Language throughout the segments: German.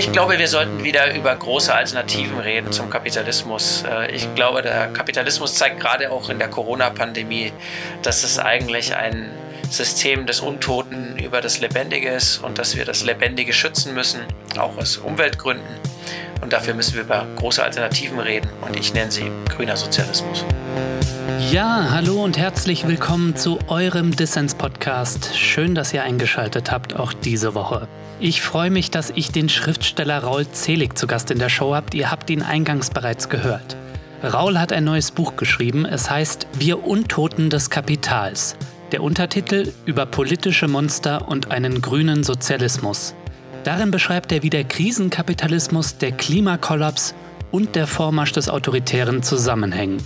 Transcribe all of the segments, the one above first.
Ich glaube, wir sollten wieder über große Alternativen reden zum Kapitalismus. Äh, ich glaube, der Kapitalismus zeigt gerade auch in der Corona-Pandemie, dass es eigentlich ein System des Untoten über das Lebendige ist und dass wir das Lebendige schützen müssen, auch aus Umweltgründen. Und dafür müssen wir über große Alternativen reden und ich nenne sie grüner Sozialismus. Ja, hallo und herzlich willkommen zu eurem Dissens-Podcast. Schön, dass ihr eingeschaltet habt, auch diese Woche. Ich freue mich, dass ich den Schriftsteller Raul Zelig zu Gast in der Show habt. Ihr habt ihn eingangs bereits gehört. Raul hat ein neues Buch geschrieben. Es heißt Wir Untoten des Kapitals. Der Untertitel über politische Monster und einen grünen Sozialismus. Darin beschreibt er, wie der Krisenkapitalismus, der Klimakollaps und der Vormarsch des Autoritären zusammenhängen.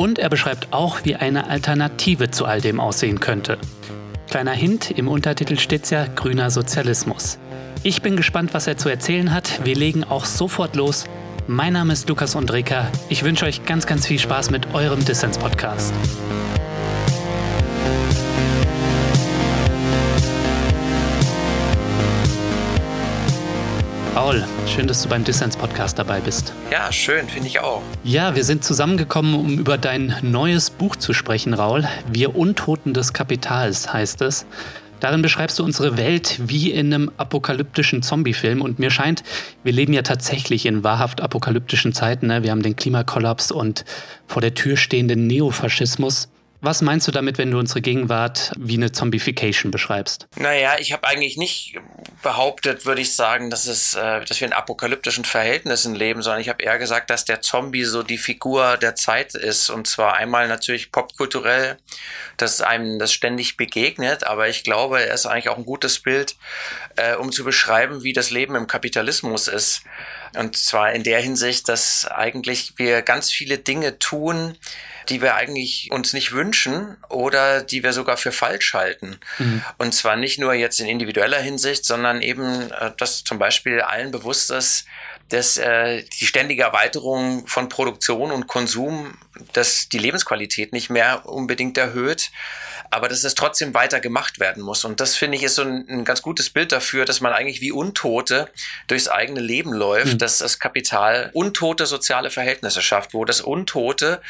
Und er beschreibt auch, wie eine Alternative zu all dem aussehen könnte. Kleiner Hint, im Untertitel steht ja grüner Sozialismus. Ich bin gespannt, was er zu erzählen hat. Wir legen auch sofort los. Mein Name ist Lukas Undreka. Ich wünsche euch ganz, ganz viel Spaß mit eurem Dissens-Podcast. Paul, schön, dass du beim Dissens-Podcast dabei bist. Ja, schön, finde ich auch. Ja, wir sind zusammengekommen, um über dein neues Buch zu sprechen, Raul. Wir Untoten des Kapitals heißt es. Darin beschreibst du unsere Welt wie in einem apokalyptischen Zombie-Film. Und mir scheint, wir leben ja tatsächlich in wahrhaft apokalyptischen Zeiten. Ne? Wir haben den Klimakollaps und vor der Tür stehenden Neofaschismus. Was meinst du damit, wenn du unsere Gegenwart wie eine Zombification beschreibst? Naja, ich habe eigentlich nicht behauptet, würde ich sagen, dass es, äh, dass wir in apokalyptischen Verhältnissen leben, sondern ich habe eher gesagt, dass der Zombie so die Figur der Zeit ist. Und zwar einmal natürlich popkulturell, dass einem das ständig begegnet, aber ich glaube, er ist eigentlich auch ein gutes Bild, äh, um zu beschreiben, wie das Leben im Kapitalismus ist. Und zwar in der Hinsicht, dass eigentlich wir ganz viele Dinge tun, die wir eigentlich uns nicht wünschen oder die wir sogar für falsch halten. Mhm. Und zwar nicht nur jetzt in individueller Hinsicht, sondern eben, äh, dass zum Beispiel allen bewusst ist, dass äh, die ständige Erweiterung von Produktion und Konsum, dass die Lebensqualität nicht mehr unbedingt erhöht, aber dass es trotzdem weiter gemacht werden muss. Und das finde ich ist so ein, ein, ganz gutes Bild dafür, dass man eigentlich wie Untote durchs eigene Leben läuft, mhm. dass das Kapital untote soziale Verhältnisse schafft, wo das Untote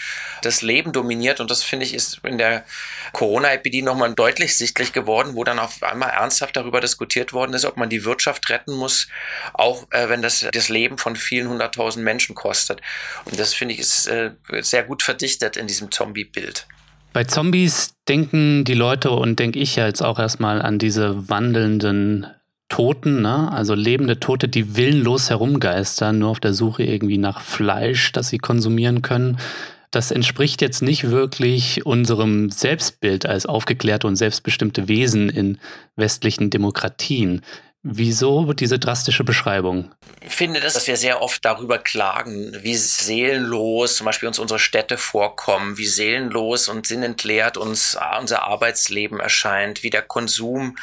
das Leben dominiert. Und das finde ich ist in der Corona-Epidemie nochmal deutlich sichtlich geworden, wo dann auf einmal ernsthaft darüber diskutiert worden ist, ob man die Wirtschaft retten muss, auch äh, wenn das das Leben von vielen hunderttausend Menschen kostet. Und das finde ich ist äh, sehr gut verdichtet in diesem Zombie-Bild. Bei Zombies denken die Leute und denke ich ja jetzt auch erstmal an diese wandelnden Toten, ne? also lebende Tote, die willenlos herumgeistern, nur auf der Suche irgendwie nach Fleisch, das sie konsumieren können. Das entspricht jetzt nicht wirklich unserem Selbstbild als aufgeklärte und selbstbestimmte Wesen in westlichen Demokratien. Wieso diese drastische Beschreibung? Ich finde, dass wir sehr oft darüber klagen, wie seelenlos zum Beispiel uns unsere Städte vorkommen, wie seelenlos und sinnentleert uns unser Arbeitsleben erscheint, wie der Konsum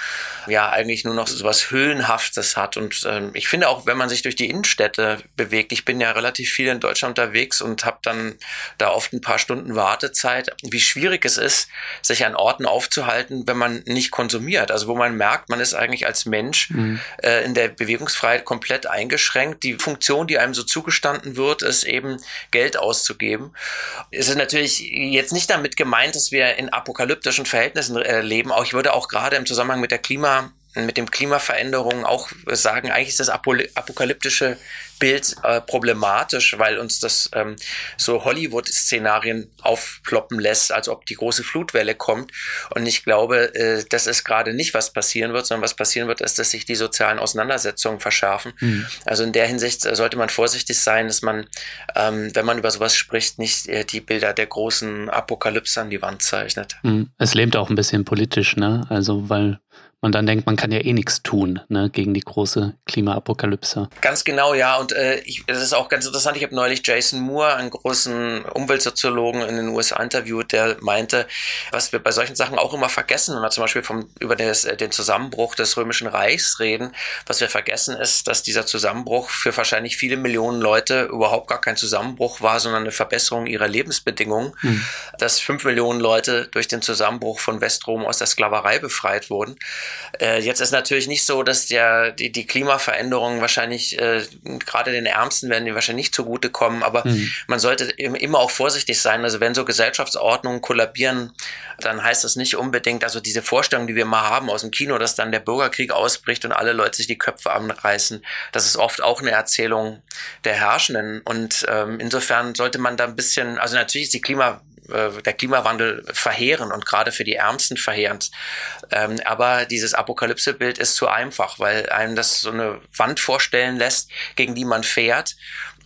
ja eigentlich nur noch so was Hüllenhaftes hat. Und äh, ich finde auch, wenn man sich durch die Innenstädte bewegt, ich bin ja relativ viel in Deutschland unterwegs und habe dann da oft ein paar Stunden Wartezeit, wie schwierig es ist, sich an Orten aufzuhalten, wenn man nicht konsumiert. Also wo man merkt, man ist eigentlich als Mensch mhm mhm. äh, in der Bewegungsfreiheit komplett eingeschränkt. Die Funktion, die einem so zugestanden wird, ist eben Geld auszugeben. Es ist natürlich jetzt nicht damit gemeint, dass wir in apokalyptischen Verhältnissen äh, leben. Auch ich würde auch gerade im Zusammenhang mit der Klima mit dem Klimaveränderungen auch sagen, eigentlich ist das apokalyptische Bild äh, problematisch, weil uns das ähm, so Hollywood-Szenarien aufploppen lässt, als ob die große Flutwelle kommt. Und ich glaube, äh, das ist gerade nicht, was passieren wird, sondern was passieren wird, ist, dass sich die sozialen Auseinandersetzungen verschärfen. Mhm. Also in der Hinsicht äh, sollte man vorsichtig sein, dass man, ähm, wenn man über sowas spricht, nicht äh, die Bilder der großen Apokalypse an die Wand zeichnet. Mhm. Es lebt auch ein bisschen politisch, ne? Also weil man dann denkt, man kann ja eh nichts tun ne, gegen die große Klimaapokalypse. Ganz genau, ja. Und äh, ich, das ist auch ganz interessant. Ich habe neulich Jason Moore, einen großen Umweltsoziologen in den USA interviewt, der meinte, was wir bei solchen Sachen auch immer vergessen, wenn wir zum Beispiel vom, über des, äh, den Zusammenbruch des Römischen Reichs reden, was wir vergessen ist, dass dieser Zusammenbruch für wahrscheinlich viele Millionen Leute überhaupt gar kein Zusammenbruch war, sondern eine Verbesserung ihrer Lebensbedingungen. Hm. Dass fünf Millionen Leute durch den Zusammenbruch von Westrom aus der Sklaverei befreit wurden Äh, jetzt ist natürlich nicht so, dass der, die, die Klimaveränderungen wahrscheinlich äh, gerade den Ärmsten werden die wahrscheinlich nicht zugutekommen, aber mhm. man sollte immer auch vorsichtig sein. Also wenn so Gesellschaftsordnungen kollabieren, dann heißt das nicht unbedingt, also diese Vorstellung, die wir mal haben aus dem Kino, dass dann der Bürgerkrieg ausbricht und alle Leute sich die Köpfe anreißen, das ist oft auch eine Erzählung der Herrschenden. Und ähm, insofern sollte man da ein bisschen, also natürlich ist die Klima äh, der Klimawandel verheerend und gerade für die Ärmsten verheerend. Ähm, aber dieses Apokalypsebild ist zu einfach, weil einem das so eine Wand vorstellen lässt, gegen die man fährt.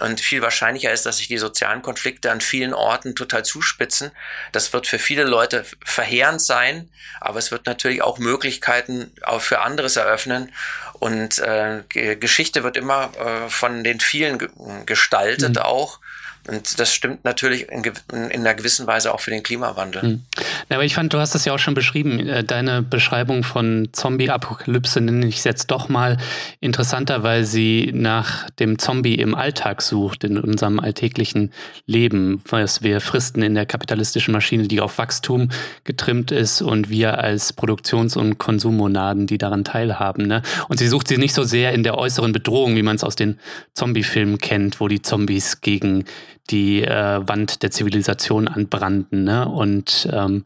Und viel wahrscheinlicher ist, dass sich die sozialen Konflikte an vielen Orten total zuspitzen. Das wird für viele Leute verheerend sein, aber es wird natürlich auch Möglichkeiten auch für anderes eröffnen. Und äh, Geschichte wird immer äh, von den vielen gestaltet mhm. auch. Und das stimmt natürlich in, in, einer gewissen Weise auch für den Klimawandel. Hm. Ja, aber ich fand, du hast es ja auch schon beschrieben. Äh, deine Beschreibung von Zombie-Apokalypse nenne ich jetzt doch mal interessanter, weil sie nach dem Zombie im Alltag sucht, in unserem alltäglichen Leben, was wir fristen in der kapitalistischen Maschine, die auf Wachstum getrimmt ist und wir als Produktions- und Konsummonaden, die daran teilhaben. Ne? Und sie sucht sie nicht so sehr in der äußeren Bedrohung, wie man es aus den Zombie-Filmen kennt, wo die Zombies gegen die äh, Wand der Zivilisation anbrannten. Ne? Und ähm,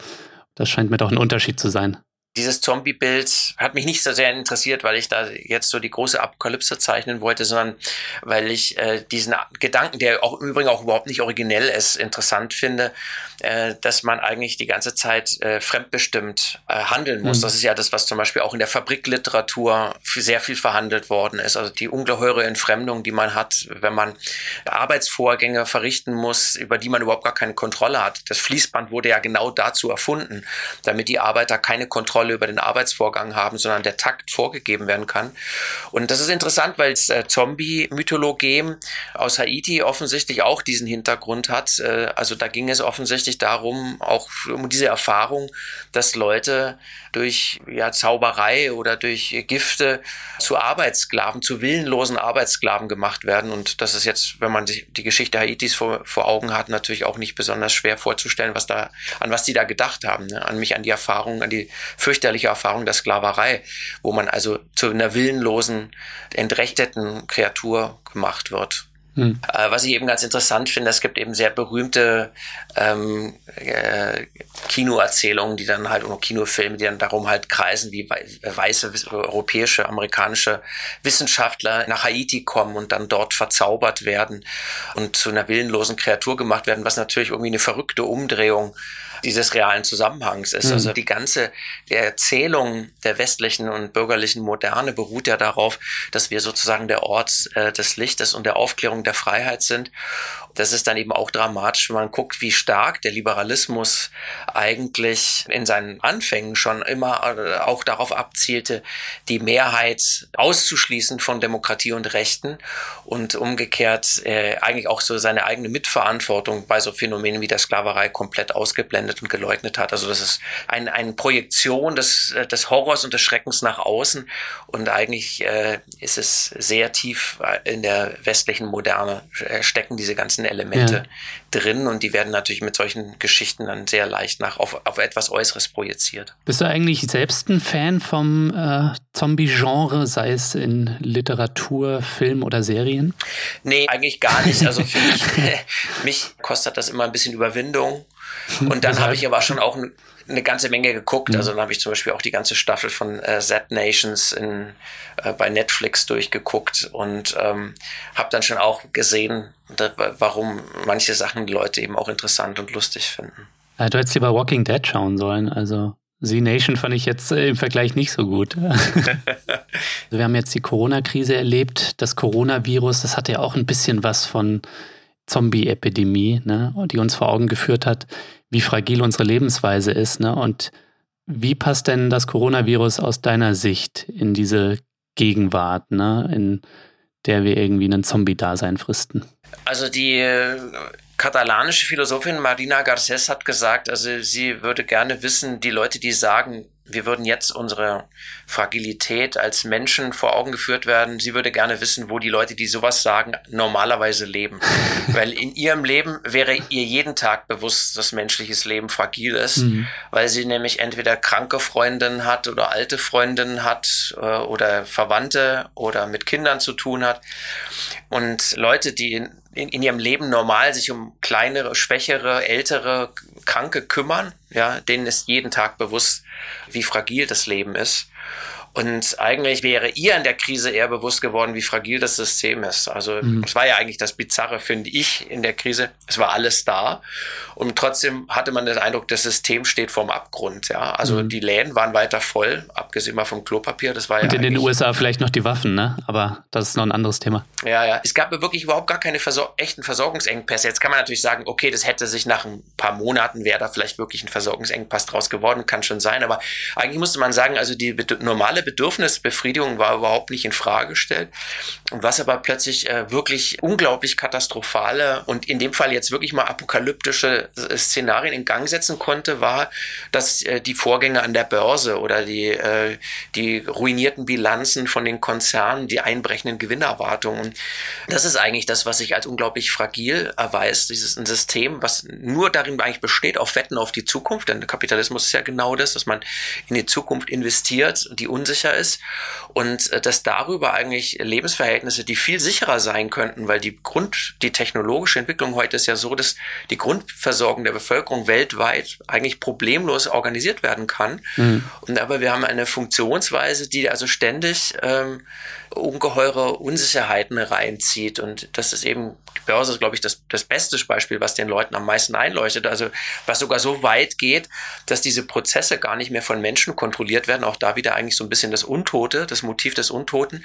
das scheint mir doch ein Unterschied zu sein dieses Zombie-Bild hat mich nicht so sehr interessiert, weil ich da jetzt so die große Apokalypse zeichnen wollte, sondern weil ich äh, diesen Gedanken, der auch im Übrigen auch überhaupt nicht originell ist, interessant finde, äh, dass man eigentlich die ganze Zeit äh, fremdbestimmt äh, handeln muss. Mhm. Das ist ja das, was zum Beispiel auch in der Fabrikliteratur sehr viel verhandelt worden ist. Also die ungeheure Entfremdung, die man hat, wenn man Arbeitsvorgänge verrichten muss, über die man überhaupt gar keine Kontrolle hat. Das Fließband wurde ja genau dazu erfunden, damit die Arbeiter keine Kontrolle Kontrolle über den Arbeitsvorgang haben, sondern der Takt vorgegeben werden kann. Und das ist interessant, weil das äh, Zombie-Mythologem aus Haiti offensichtlich auch diesen Hintergrund hat. Äh, also da ging es offensichtlich darum, auch um diese Erfahrung, dass Leute durch ja, Zauberei oder durch Gifte zu Arbeitssklaven, zu willenlosen Arbeitssklaven gemacht werden. Und das ist jetzt, wenn man sich die Geschichte Haitis vor, vor Augen hat, natürlich auch nicht besonders schwer vorzustellen, was da, an was die da gedacht haben. Ne? An mich, an die Erfahrung, an die fürchterliche Erfahrung der Sklaverei, wo man also zu einer willenlosen, entrechteten Kreatur gemacht wird. Hm. Äh, was ich eben ganz interessant finde, es gibt eben sehr berühmte ähm, äh, Kinoerzählungen, die dann halt, oder Kinofilme, die dann darum halt kreisen, wie weiße europäische, amerikanische Wissenschaftler nach Haiti kommen und dann dort verzaubert werden und zu einer willenlosen Kreatur gemacht werden, was natürlich irgendwie eine verrückte Umdrehung dieses realen Zusammenhangs ist. Mhm. Also die ganze Erzählung der westlichen und bürgerlichen Moderne beruht ja darauf, dass wir sozusagen der Ort äh, des Lichtes und der Aufklärung der Freiheit sind. Das ist dann eben auch dramatisch, wenn man guckt, wie stark der Liberalismus eigentlich in seinen Anfängen schon immer äh, auch darauf abzielte, die Mehrheit auszuschließen von Demokratie und Rechten und umgekehrt äh, eigentlich auch so seine eigene Mitverantwortung bei so Phänomenen wie der Sklaverei komplett ausgeblendet und geleugnet hat. Also das ist ein, eine Projektion des, äh, des Horrors und des Schreckens nach außen und eigentlich äh, ist es sehr tief äh, in der westlichen Moderne äh, stecken diese ganzen Elemente ja. drin und die werden natürlich mit solchen Geschichten dann sehr leicht nach auf, auf etwas Äußeres projiziert. Bist du eigentlich selbst ein Fan vom äh, Zombie-Genre, sei es in Literatur, Film oder Serien? Nee, eigentlich gar nicht. Also für mich, mich kostet das immer ein bisschen Überwindung. Und dann habe ich aber schon auch eine ganze Menge geguckt. Mhm. Also dann habe ich zum Beispiel auch die ganze Staffel von äh, Z Nations in, äh, bei Netflix durchgeguckt und ähm, habe dann schon auch gesehen, da, warum manche Sachen die Leute eben auch interessant und lustig finden. Ja, du hättest lieber Walking Dead schauen sollen. Also Z Nation fand ich jetzt äh, im Vergleich nicht so gut. also wir haben jetzt die Corona-Krise erlebt. Das Coronavirus, das hatte ja auch ein bisschen was von Zombie-Epidemie, ne, die uns vor Augen geführt hat, wie fragil unsere Lebensweise ist. Ne? Und wie passt denn das Coronavirus aus deiner Sicht in diese Gegenwart, ne? in der wir irgendwie einen Zombie-Dasein fristen? Also die äh, katalanische Philosophin Marina Garcés hat gesagt, also sie würde gerne wissen, die Leute, die sagen, wir würden jetzt unsere Fragilität als Menschen vor Augen geführt werden. Sie würde gerne wissen, wo die Leute, die sowas sagen, normalerweise leben. weil in ihrem Leben wäre ihr jeden Tag bewusst, dass menschliches Leben fragil ist, mhm. weil sie nämlich entweder kranke Freundinnen hat oder alte Freundinnen hat äh, oder Verwandte oder mit Kindern zu tun hat. Und Leute, die in, in, ihrem Leben normal sich um kleinere, schwächere, ältere, Kranke kümmern, ja, denen ist jeden Tag bewusst, wie fragil das Leben ist. Und eigentlich wäre ihr in der Krise eher bewusst geworden, wie fragil das System ist. Also mhm. es war ja eigentlich das Bizarre, finde ich, in der Krise. Es war alles da. Und trotzdem hatte man den Eindruck, das System steht vorm Abgrund. Ja, Also mhm. die Läden waren weiter voll, abgesehen mal vom Klopapier. Das war Und ja in den USA vielleicht noch die Waffen, ne? Aber das ist noch ein anderes Thema. Ja, ja. Es gab wirklich überhaupt gar keine Versor echten Versorgungsengpässe. Jetzt kann man natürlich sagen, okay, das hätte sich nach ein paar Monaten, wäre da vielleicht wirklich ein Versorgungsengpass draus geworden, kann schon sein. Aber eigentlich musste man sagen, also die normale Bedürfnisbefriedigung war überhaupt nicht in Frage gestellt. Und was aber plötzlich äh, wirklich unglaublich katastrophale und in dem Fall jetzt wirklich mal apokalyptische äh, Szenarien in Gang setzen konnte, war, dass äh, die Vorgänge an der Börse oder die, äh, die ruinierten Bilanzen von den Konzernen, die einbrechenden Gewinnerwartungen. Das ist eigentlich das, was sich als unglaublich fragil erweist. Dieses ein System, was nur darin eigentlich besteht, auf Wetten auf die Zukunft. Denn Kapitalismus ist ja genau das, dass man in die Zukunft investiert, die unsicher ist und äh, dass darüber eigentlich Lebensverhältnisse, die viel sicherer sein könnten, weil die Grund, die technologische Entwicklung heute ist ja so, dass die Grundversorgung der Bevölkerung weltweit eigentlich problemlos organisiert werden kann. Mhm. Und aber wir haben eine Funktionsweise, die also ständig ähm, ungeheure Unsicherheiten reinzieht. Und das ist eben, die Börse ist, glaube ich, das, das beste Beispiel, was den Leuten am meisten einleuchtet. Also was sogar so weit geht, dass diese Prozesse gar nicht mehr von Menschen kontrolliert werden. Auch da wieder eigentlich so ein bisschen das Untote, das Motiv des Untoten.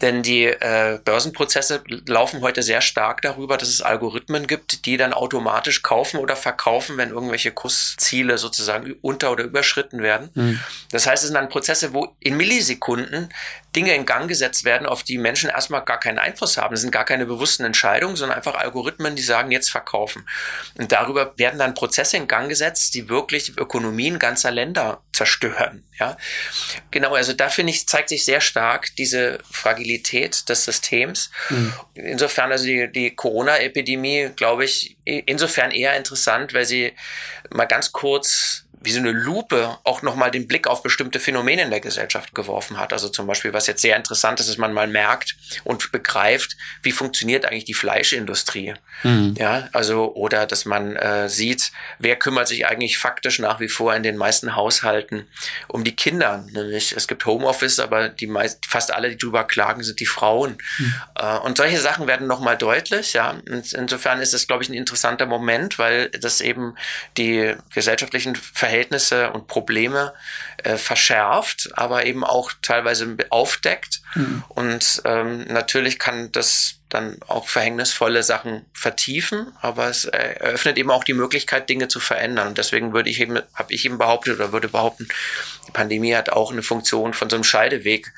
Denn die äh, Börsenprozesse laufen heute sehr stark darüber, dass es Algorithmen gibt, die dann automatisch kaufen oder verkaufen, wenn irgendwelche Kursziele sozusagen unter- oder überschritten werden. Mhm. Das heißt, es sind dann Prozesse, wo in Millisekunden Dinge in Gang gesetzt werden, auf die Menschen erstmal gar keinen Einfluss haben. Das sind gar keine bewussten Entscheidungen, sondern einfach Algorithmen, die sagen, jetzt verkaufen. Und darüber werden dann Prozesse in Gang gesetzt, die wirklich Ökonomien ganzer Länder zerstören. Ja, genau. Also da finde ich, zeigt sich sehr stark diese Fragilität des Systems. Mhm. Insofern, also die, die Corona-Epidemie, glaube ich, insofern eher interessant, weil sie mal ganz kurz wie so eine Lupe auch nochmal den Blick auf bestimmte Phänomene in der Gesellschaft geworfen hat. Also zum Beispiel, was jetzt sehr interessant ist, dass man mal merkt und begreift, wie funktioniert eigentlich die Fleischindustrie. Mhm. Ja, also, oder dass man äh, sieht, wer kümmert sich eigentlich faktisch nach wie vor in den meisten Haushalten um die Kinder. Nämlich, es gibt Homeoffice, aber die meist, fast alle, die drüber klagen, sind die Frauen. Mhm. Äh, und solche Sachen werden nochmal deutlich, ja. Und insofern ist es, glaube ich, ein interessanter Moment, weil das eben die gesellschaftlichen Verhältnisse Verhältnisse und Probleme äh, verschärft, aber eben auch teilweise aufdeckt. Mhm. Und ähm, natürlich kann das dann auch verhängnisvolle Sachen vertiefen, aber es eröffnet eben auch die Möglichkeit, Dinge zu verändern. Und deswegen würde ich eben, habe ich eben behauptet oder würde behaupten, die Pandemie hat auch eine Funktion von so einem Scheideweg,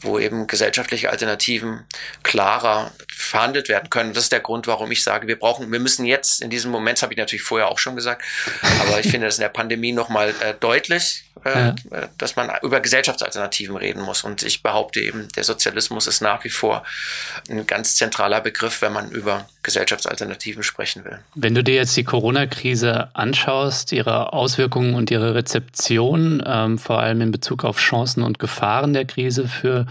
wo eben gesellschaftliche Alternativen klarer verhandelt werden können. Das ist der Grund, warum ich sage, wir brauchen, wir müssen jetzt in diesem Moment, das habe ich natürlich vorher auch schon gesagt, aber ich finde das in der Pandemie nochmal äh, deutlich, äh, ja. Äh, dass man über Gesellschaftsalternativen reden muss. Und ich behaupte eben, der Sozialismus ist nach wie vor ein ganz zentraler Begriff, wenn man über Gesellschaftsalternativen sprechen will. Wenn du dir jetzt die Corona-Krise anschaust, ihre Auswirkungen und ihre Rezeption, ähm, vor allem in Bezug auf Chancen und Gefahren der Krise für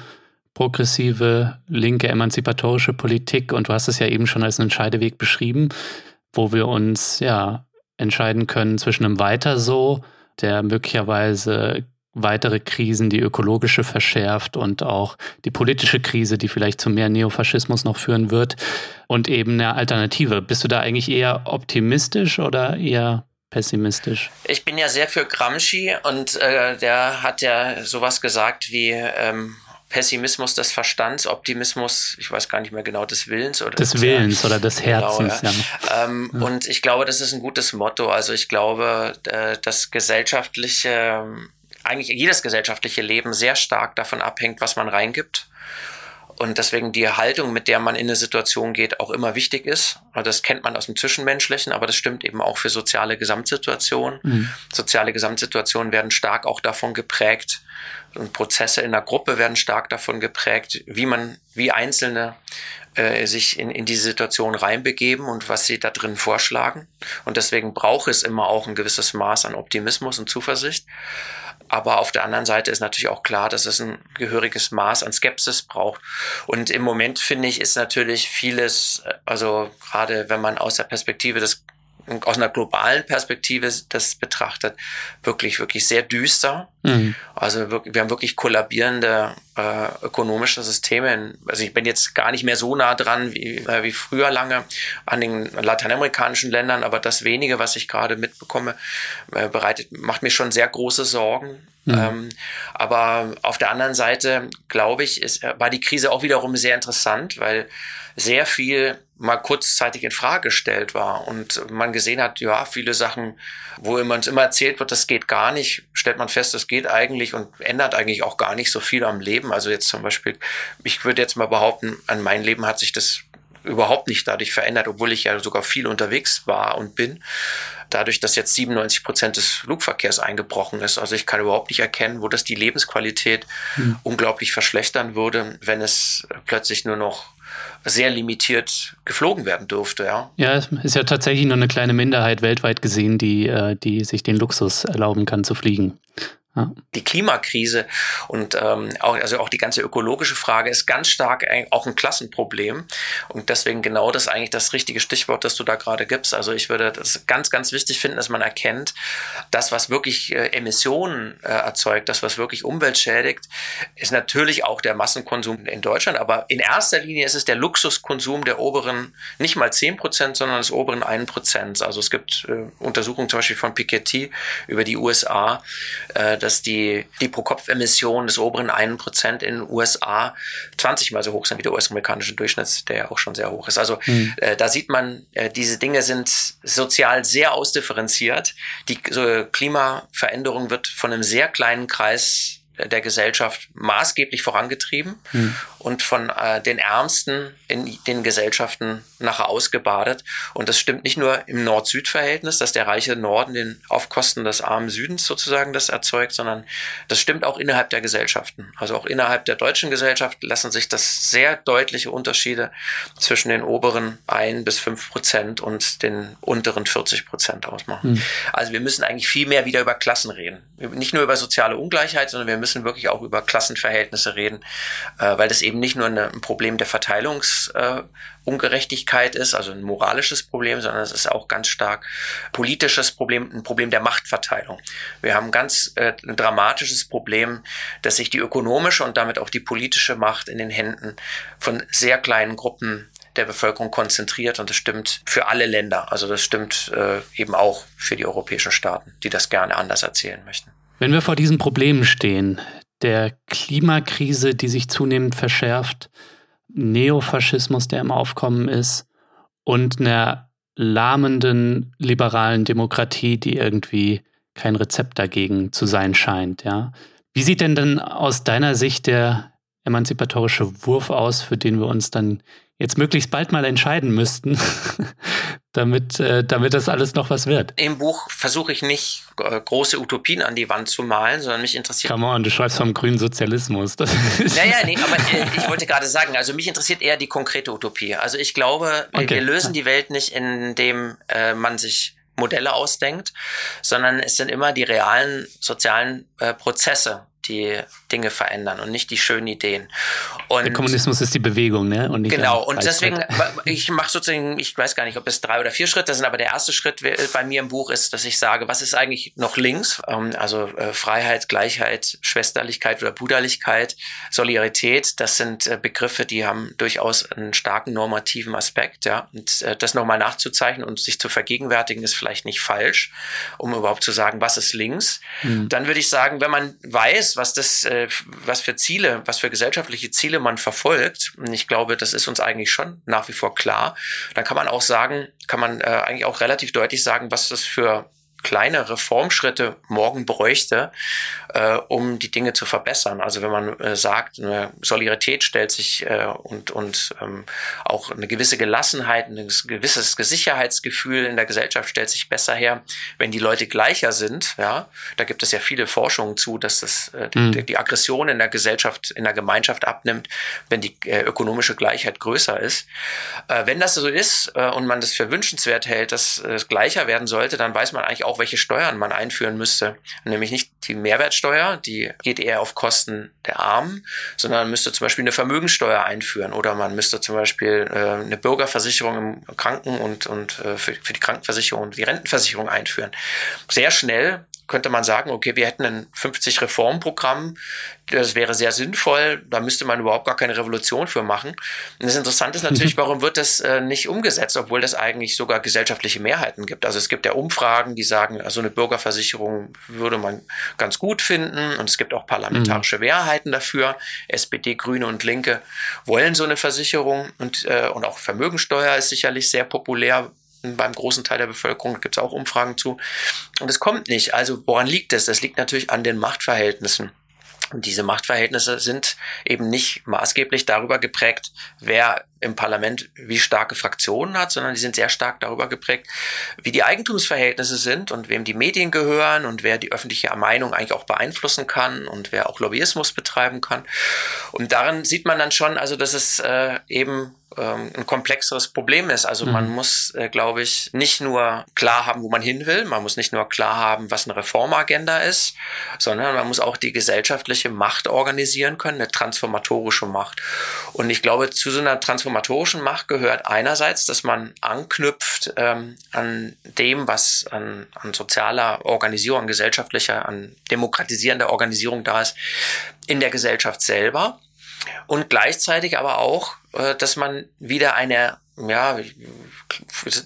progressive, linke, emanzipatorische Politik, und du hast es ja eben schon als einen Scheideweg beschrieben, wo wir uns ja entscheiden können zwischen einem Weiter so, der möglicherweise weitere Krisen, die ökologische verschärft und auch die politische Krise, die vielleicht zu mehr Neofaschismus noch führen wird und eben eine Alternative. Bist du da eigentlich eher optimistisch oder eher pessimistisch? Ich bin ja sehr für Gramsci und äh, der hat ja sowas gesagt wie ähm, Pessimismus des Verstands, Optimismus, ich weiß gar nicht mehr genau, des Willens oder des Willens ja, oder des genau, Herzens. Genau, ja. Ähm, ja. Und ich glaube, das ist ein gutes Motto. Also ich glaube, äh, das gesellschaftliche eigentlich jedes gesellschaftliche Leben sehr stark davon abhängt, was man reingibt. Und deswegen die Haltung, mit der man in eine Situation geht, auch immer wichtig ist. Das kennt man aus dem Zwischenmenschlichen, aber das stimmt eben auch für soziale Gesamtsituationen. Mhm. Soziale Gesamtsituationen werden stark auch davon geprägt und Prozesse in der Gruppe werden stark davon geprägt, wie man, wie Einzelne äh, sich in, in diese Situation reinbegeben und was sie da drin vorschlagen. Und deswegen braucht es immer auch ein gewisses Maß an Optimismus und Zuversicht. Aber auf der anderen Seite ist natürlich auch klar, dass es ein gehöriges Maß an Skepsis braucht. Und im Moment finde ich, ist natürlich vieles, also gerade wenn man aus der Perspektive des aus einer globalen Perspektive das betrachtet, wirklich, wirklich sehr düster. Mhm. Also wir haben wirklich kollabierende äh, ökonomische Systeme. Also ich bin jetzt gar nicht mehr so nah dran wie, äh, wie früher lange an den lateinamerikanischen Ländern, aber das wenige, was ich gerade mitbekomme, äh, bereitet, macht mir schon sehr große Sorgen. Mhm. Ähm, aber auf der anderen Seite, glaube ich, ist, war die Krise auch wiederum sehr interessant, weil sehr viel mal kurzzeitig in Frage gestellt war und man gesehen hat, ja, viele Sachen, wo man es immer erzählt wird, das geht gar nicht, stellt man fest, das geht eigentlich und ändert eigentlich auch gar nicht so viel am Leben. Also jetzt zum Beispiel, ich würde jetzt mal behaupten, an mein Leben hat sich das überhaupt nicht dadurch verändert, obwohl ich ja sogar viel unterwegs war und bin. Dadurch, dass jetzt 97 Prozent des Flugverkehrs eingebrochen ist. Also ich kann überhaupt nicht erkennen, wo das die Lebensqualität mhm. unglaublich verschlechtern würde, wenn es plötzlich nur noch sehr limitiert geflogen werden durfte, ja. Ja, ist ja tatsächlich nur eine kleine Minderheit weltweit gesehen, die, äh, die sich den Luxus erlauben kann zu fliegen. Die Klimakrise und ähm, auch, also auch die ganze ökologische Frage ist ganz stark auch ein Klassenproblem. Und deswegen genau das eigentlich das richtige Stichwort, das du da gerade gibst. Also ich würde das ganz, ganz wichtig finden, dass man erkennt, das, was wirklich äh, Emissionen äh, erzeugt, das, was wirklich Umwelt schädigt, ist natürlich auch der Massenkonsum in Deutschland. Aber in erster Linie ist es der Luxuskonsum der oberen, nicht mal zehn Prozent, sondern des oberen einen Prozent. Also es gibt äh, Untersuchungen zum Beispiel von Piketty über die USA, äh, dass die, die Pro-Kopf-Emissionen des oberen einen Prozent in den USA 20 mal so hoch sind wie der US-amerikanische Durchschnitt, der ja auch schon sehr hoch ist. Also mhm. äh, da sieht man, äh, diese Dinge sind sozial sehr ausdifferenziert. Die so, Klimaveränderung wird von einem sehr kleinen Kreis der Gesellschaft maßgeblich vorangetrieben mhm. und von äh, den Ärmsten in den Gesellschaften nachher ausgebadet. Und das stimmt nicht nur im Nord-Süd-Verhältnis, dass der reiche Norden den auf Kosten des armen Südens sozusagen das erzeugt, sondern das stimmt auch innerhalb der Gesellschaften. Also auch innerhalb der deutschen Gesellschaft lassen sich das sehr deutliche Unterschiede zwischen den oberen ein bis fünf Prozent und den unteren 40 Prozent ausmachen. Mhm. Also wir müssen eigentlich viel mehr wieder über Klassen reden. Nicht nur über soziale Ungleichheit, sondern wir müssen wirklich auch über Klassenverhältnisse reden, äh, weil das eben nicht nur eine, ein Problem der Verteilungsungerechtigkeit äh, ist, also ein moralisches Problem, sondern es ist auch ganz stark politisches Problem, ein Problem der Machtverteilung. Wir haben ganz äh, ein dramatisches Problem, dass sich die ökonomische und damit auch die politische Macht in den Händen von sehr kleinen Gruppen der Bevölkerung konzentriert und das stimmt für alle Länder. Also das stimmt äh, eben auch für die europäischen Staaten, die das gerne anders erzählen möchten. Wenn wir vor diesen Problemen stehen, der Klimakrise, die sich zunehmend verschärft, Neofaschismus, der im Aufkommen ist und einer lahmenden liberalen Demokratie, die irgendwie kein Rezept dagegen zu sein scheint, ja. Wie sieht denn dann aus deiner Sicht der emanzipatorische Wurf aus, für den wir uns dann jetzt möglichst bald mal entscheiden müssten, damit, äh, damit das alles noch was wird. Im Buch versuche ich nicht äh, große Utopien an die Wand zu malen, sondern mich interessiert. Come on, du schreibst vom grünen Sozialismus. naja, nee, aber äh, ich wollte gerade sagen, also mich interessiert eher die konkrete Utopie. Also ich glaube, okay. wir lösen die Welt nicht, indem äh, man sich Modelle ausdenkt, sondern es sind immer die realen sozialen äh, Prozesse, die Dinge verändern und nicht die schönen Ideen. Und der Kommunismus ist die Bewegung, ne? Und genau, und deswegen, ich mache sozusagen, ich weiß gar nicht, ob es drei oder vier Schritte sind, aber der erste Schritt bei mir im Buch ist, dass ich sage, was ist eigentlich noch links? Ähm, also äh, Freiheit, Gleichheit, Schwesterlichkeit oder Bruderlichkeit, Solidarität, das sind äh, Begriffe, die haben durchaus einen starken normativen Aspekt, ja. Und äh, das nochmal nachzuzeichnen und sich zu vergegenwärtigen, ist vielleicht nicht falsch, um überhaupt zu sagen, was ist links. Mhm. Dann würde ich sagen, wenn man weiß, was das, äh, was für Ziele, was für gesellschaftliche Ziele man verfolgt, und ich glaube, das ist uns eigentlich schon nach wie vor klar, dann kann man auch sagen, kann man äh, eigentlich auch relativ deutlich sagen, was das für kleine Reformschritte morgen bräuchte, äh, um die Dinge zu verbessern. Also wenn man äh, sagt, eine Solidarität stellt sich äh, und, und ähm, auch eine gewisse Gelassenheit, ein gewisses Sicherheitsgefühl in der Gesellschaft stellt sich besser her, wenn die Leute gleicher sind. Ja, da gibt es ja viele Forschungen zu, dass das, äh, die, mhm. die Aggression in der Gesellschaft, in der Gemeinschaft abnimmt, wenn die äh, ökonomische Gleichheit größer ist. Äh, wenn das so ist und man das für wünschenswert hält, dass es gleicher werden sollte, dann weiß man eigentlich auch, welche Steuern man einführen müsste. Nämlich nicht die Mehrwertsteuer, die geht eher auf Kosten der Armen, sondern man müsste zum Beispiel eine Vermögenssteuer einführen oder man müsste zum Beispiel äh, eine Bürgerversicherung im Kranken- und, und äh, für, für die Krankenversicherung und die Rentenversicherung einführen. Sehr schnell könnte man sagen, okay, wir hätten ein 50 Reformprogramm, das wäre sehr sinnvoll, da müsste man überhaupt gar keine Revolution für machen. Und das Interessante ist natürlich, warum wird das äh, nicht umgesetzt, obwohl das eigentlich sogar gesellschaftliche Mehrheiten gibt. Also es gibt ja Umfragen, die sagen, also eine Bürgerversicherung würde man ganz gut finden und es gibt auch parlamentarische mhm. Mehrheiten dafür. SPD, Grüne und Linke wollen so eine Versicherung und, äh, und auch Vermögensteuer ist sicherlich sehr populär beim großen Teil der Bevölkerung, gibt es auch Umfragen zu. Und es kommt nicht. Also woran liegt es? Das liegt natürlich an den Machtverhältnissen. Und diese Machtverhältnisse sind eben nicht maßgeblich darüber geprägt, wer im Parlament wie starke Fraktionen hat, sondern die sind sehr stark darüber geprägt, wie die Eigentumsverhältnisse sind und wem die Medien gehören und wer die öffentliche Meinung eigentlich auch beeinflussen kann und wer auch Lobbyismus betreiben kann. Und darin sieht man dann schon, also dass es äh, eben ähm, ein komplexeres Problem ist. Also mhm. man muss, äh, glaube ich, nicht nur klar haben, wo man hin will, man muss nicht nur klar haben, was eine Reformagenda ist, sondern man muss auch die gesellschaftliche Macht organisieren können, eine transformatorische Macht. Und ich glaube, zu so einer transformatorischen Macht gehört einerseits, dass man anknüpft ähm, an dem, was an, an sozialer Organisierung, an gesellschaftlicher, an demokratisierender Organisierung da ist, in der Gesellschaft selber und gleichzeitig aber auch, äh, dass man wieder eine ja,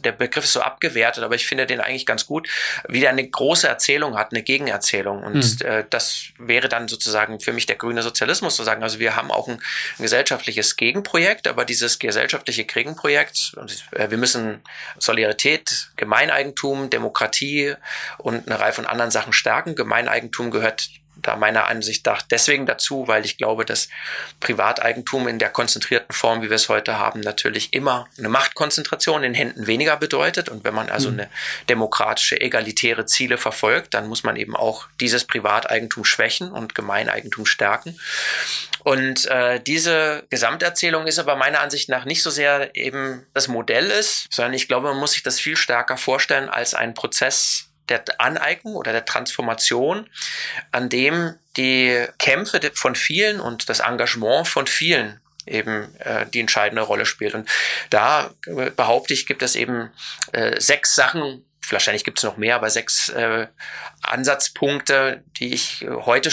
der Begriff ist so abgewertet, aber ich finde den eigentlich ganz gut, wieder eine große Erzählung hat, eine Gegenerzählung. Und mhm. das wäre dann sozusagen für mich der grüne Sozialismus zu sagen. Also wir haben auch ein, ein gesellschaftliches Gegenprojekt, aber dieses gesellschaftliche Gegenprojekt, äh, wir müssen Solidarität, Gemeineigentum, Demokratie und eine Reihe von anderen Sachen stärken. Gemeineigentum gehört da meiner Ansicht nach deswegen dazu, weil ich glaube, dass Privateigentum in der konzentrierten Form, wie wir es heute haben, natürlich immer eine Machtkonzentration in Händen weniger bedeutet. Und wenn man also mhm. eine demokratische, egalitäre Ziele verfolgt, dann muss man eben auch dieses Privateigentum schwächen und Gemeineigentum stärken. Und äh, diese Gesamterzählung ist aber meiner Ansicht nach nicht so sehr eben das Modell ist, sondern ich glaube, man muss sich das viel stärker vorstellen als einen Prozess der Aneignung oder der Transformation, an dem die Kämpfe von vielen und das Engagement von vielen eben äh, die entscheidende Rolle spielt. Und da äh, behaupte ich, gibt es eben äh, sechs Sachen, wahrscheinlich gibt es noch mehr, aber sechs äh, Ansatzpunkte, die ich heute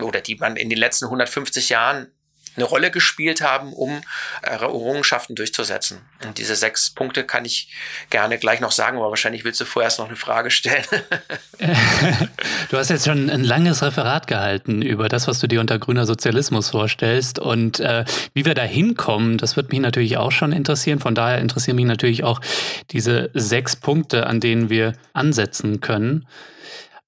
oder die man in den letzten 150 Jahren eine Rolle gespielt haben, um Errungenschaften durchzusetzen. Und diese sechs Punkte kann ich gerne gleich noch sagen, aber wahrscheinlich willst du vorerst noch eine Frage stellen. du hast jetzt schon ein langes Referat gehalten über das, was du dir unter grüner Sozialismus vorstellst. Und äh, wie wir da hinkommen, das wird mich natürlich auch schon interessieren. Von daher interessieren mich natürlich auch diese sechs Punkte, an denen wir ansetzen können.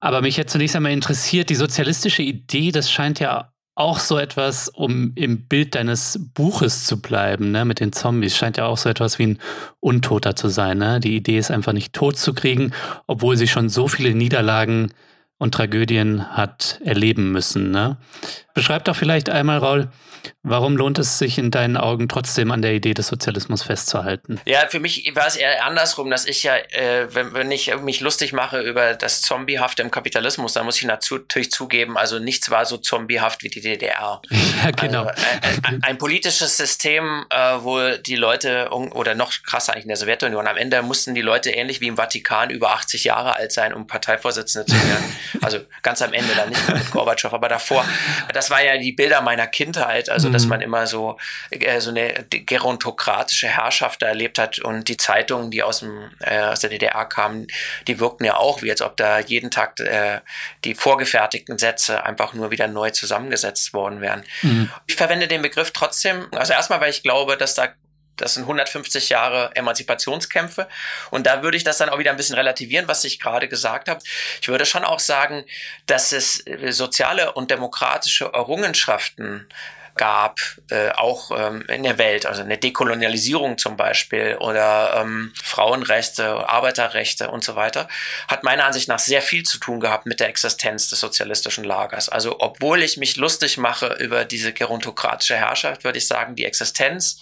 Aber mich jetzt zunächst einmal interessiert, die sozialistische Idee, das scheint ja auch so etwas, um im Bild deines Buches zu bleiben, ne, mit den Zombies, scheint ja auch so etwas wie ein Untoter zu sein. Ne? Die Idee ist einfach nicht tot zu kriegen, obwohl sie schon so viele Niederlagen und Tragödien hat erleben müssen. Ne? Beschreib doch vielleicht einmal, Raul, Warum lohnt es sich in deinen Augen trotzdem an der Idee des Sozialismus festzuhalten? Ja, für mich war es eher andersrum, dass ich ja, äh, wenn, wenn ich mich lustig mache über das Zombiehafte im Kapitalismus, dann muss ich natürlich zugeben, also nichts war so zombiehaft wie die DDR. Ja, genau. Also, ein, ein, ein, politisches System, äh, wo die Leute, oder noch krasser eigentlich in der Sowjetunion, am Ende mussten die Leute ähnlich wie im Vatikan über 80 Jahre alt sein, um Parteivorsitzende zu werden. also ganz am Ende dann nicht mehr mit Gorbatschow, aber davor, das war ja die Bilder meiner Kindheit also dass mhm. man immer so, äh, so eine gerontokratische Herrschaft da erlebt hat und die Zeitungen, die aus, dem, äh, aus der DDR kamen, die wirkten ja auch, wie als ob da jeden Tag äh, die vorgefertigten Sätze einfach nur wieder neu zusammengesetzt worden wären. Mhm. Ich verwende den Begriff trotzdem, also erstmal, weil ich glaube, dass da das sind 150 Jahre Emanzipationskämpfe. Und da würde ich das dann auch wieder ein bisschen relativieren, was ich gerade gesagt habe. Ich würde schon auch sagen, dass es äh, soziale und demokratische Errungenschaften gab, äh, auch ähm, in der Welt, also eine Dekolonialisierung zum Beispiel oder ähm, Frauenrechte, Arbeiterrechte und so weiter, hat meiner Ansicht nach sehr viel zu tun gehabt mit der Existenz des sozialistischen Lagers. Also obwohl ich mich lustig mache über diese gerontokratische Herrschaft, würde ich sagen, die Existenz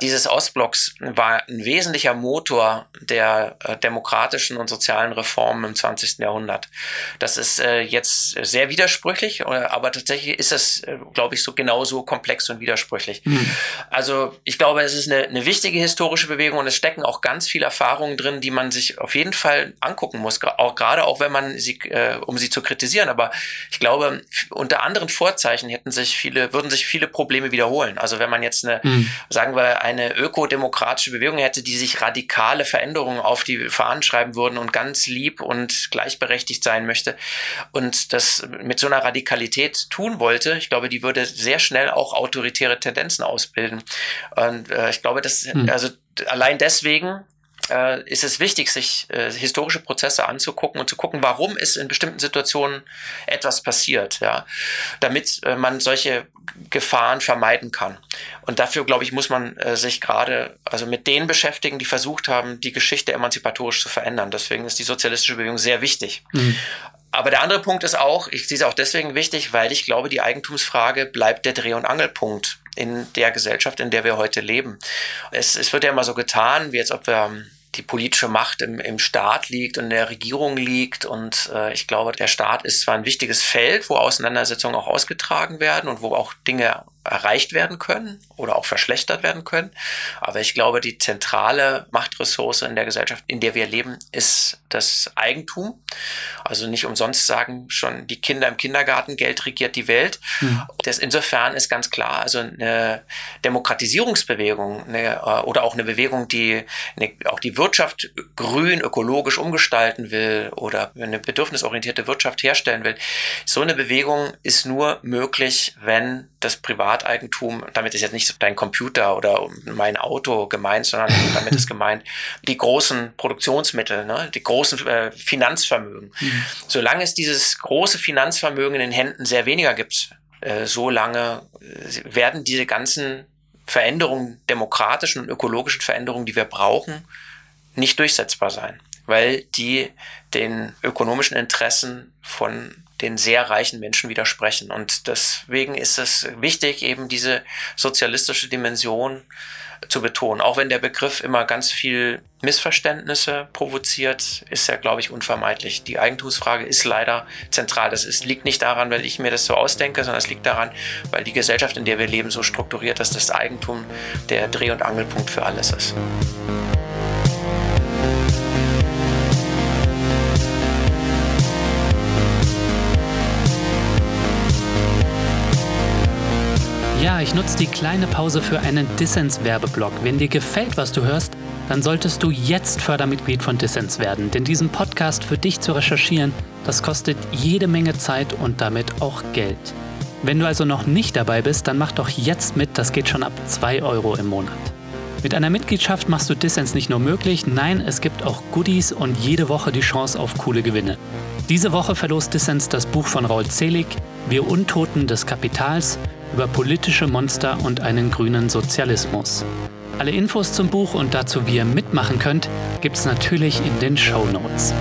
dieses Ostblocks war ein wesentlicher Motor der äh, demokratischen und sozialen Reformen im 20. Jahrhundert. Das ist äh, jetzt sehr widersprüchlich, äh, aber tatsächlich ist es, äh, glaube ich, so genauso komplex und widersprüchlich. Mhm. Also ich glaube, es ist eine, eine wichtige historische Bewegung und es stecken auch ganz viele Erfahrungen drin, die man sich auf jeden Fall angucken muss, auch gerade auch wenn man sie, äh, um sie zu kritisieren. Aber ich glaube, unter anderen Vorzeichen hätten sich viele, würden sich viele Probleme wiederholen. Also wenn man jetzt eine, mhm. sagen wir, eine ökodemokratische Bewegung hätte, die sich radikale Veränderungen auf die Fahnen schreiben würden und ganz lieb und gleichberechtigt sein möchte und das mit so einer Radikalität tun wollte, ich glaube, die würde sehr schnell auch autoritäre Tendenzen ausbilden. Und äh, ich glaube, dass, hm. also allein deswegen äh, ist es wichtig, sich äh, historische Prozesse anzugucken und zu gucken, warum ist in bestimmten Situationen etwas passiert, ja, damit äh, man solche Gefahren vermeiden kann. Und dafür, glaube ich, muss man äh, sich gerade also mit denen beschäftigen, die versucht haben, die Geschichte emanzipatorisch zu verändern. Deswegen ist die sozialistische Bewegung sehr wichtig. Mhm. Aber der andere Punkt ist auch, ich sehe es auch deswegen wichtig, weil ich glaube, die Eigentumsfrage bleibt der Dreh- und Angelpunkt in der Gesellschaft, in der wir heute leben. Es, es wird ja immer so getan, wie als ob wir die politische Macht im, im Staat liegt und in der Regierung liegt. Und äh, ich glaube, der Staat ist zwar ein wichtiges Feld, wo Auseinandersetzungen auch ausgetragen werden und wo auch Dinge erreicht werden können oder auch verschlechtert werden können. Aber ich glaube, die zentrale Machtressource in der Gesellschaft, in der wir leben, ist das Eigentum. Also nicht umsonst sagen schon die Kinder im Kindergarten, Geld regiert die Welt. Mhm. Das insofern ist ganz klar, also eine Demokratisierungsbewegung eine, äh, oder auch eine Bewegung, die eine, auch die Wirtschaft grün, ökologisch umgestalten will oder eine bedürfnisorientierte Wirtschaft herstellen will. So eine Bewegung ist nur möglich, wenn das Privateigentum, damit ist jetzt nicht dein Computer oder mein Auto gemeint, sondern damit ist gemeint die großen Produktionsmittel, ne, die großen äh, Finanzvermögen. Mhm. Solange es dieses große Finanzvermögen in den Händen sehr weniger gibt, äh, solange äh, werden diese ganzen Veränderungen, demokratischen und ökologischen Veränderungen, die wir brauchen, nicht durchsetzbar sein, weil die den ökonomischen Interessen von den sehr reichen Menschen widersprechen. Und deswegen ist es wichtig, eben diese sozialistische Dimension zu betonen. Auch wenn der Begriff immer ganz viel Missverständnisse provoziert, ist er, glaube ich, unvermeidlich. Die Eigentumsfrage ist leider zentral. Das ist, liegt nicht daran, weil ich mir das so ausdenke, sondern es liegt daran, weil die Gesellschaft, in der wir leben, so strukturiert ist, dass das Eigentum der Dreh- und Angelpunkt für alles ist. Ja, ich nutze die kleine Pause für einen Dissens-Werbeblock. Wenn dir gefällt, was du hörst, dann solltest du jetzt Fördermitglied von Dissens werden. Denn diesen Podcast für dich zu recherchieren, das kostet jede Menge Zeit und damit auch Geld. Wenn du also noch nicht dabei bist, dann mach doch jetzt mit, das geht schon ab 2 Euro im Monat. Mit einer Mitgliedschaft machst du Dissens nicht nur möglich, nein, es gibt auch Goodies und jede Woche die Chance auf coole Gewinne. Diese Woche verlost Dissens das Buch von Raul Zelig, Wir Untoten des Kapitals, über politische Monster und einen grünen Sozialismus. Alle Infos zum Buch und dazu, wie ihr mitmachen könnt, gibt's natürlich in den Show Notes.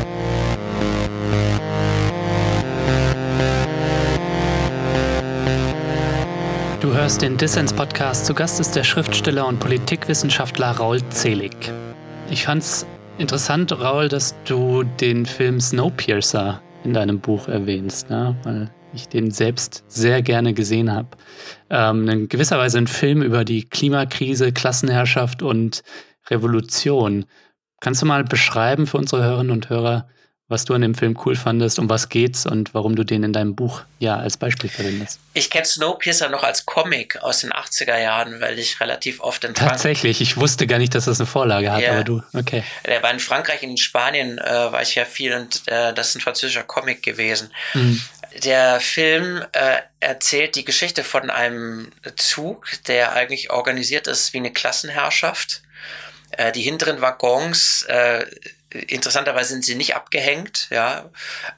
Du hörst den Dissens-Podcast. Zu Gast ist der Schriftsteller und Politikwissenschaftler Raul Zelig. Ich fand's interessant, Raul, dass du den Film Snowpiercer in deinem Buch erwähnst, ne? weil ich den selbst sehr gerne gesehen habe. Ähm, in gewisser Weise ein Film über die Klimakrise, Klassenherrschaft und Revolution. Kannst du mal beschreiben für unsere Hörerinnen und Hörer, was du an dem Film cool fandest, um was geht's und warum du den in deinem Buch ja als Beispiel verwendest. Ich kenne Snowpiercer noch als Comic aus den 80er Jahren, weil ich relativ oft in Frankreich. Tatsächlich, ich wusste gar nicht, dass das eine Vorlage hat, ja. aber du, okay. Der war in Frankreich, in Spanien äh, war ich ja viel und äh, das ist ein französischer Comic gewesen. Mhm. Der Film äh, erzählt die Geschichte von einem Zug, der eigentlich organisiert ist wie eine Klassenherrschaft. Äh, die hinteren Waggons äh, interessanterweise sind sie nicht abgehängt, ja.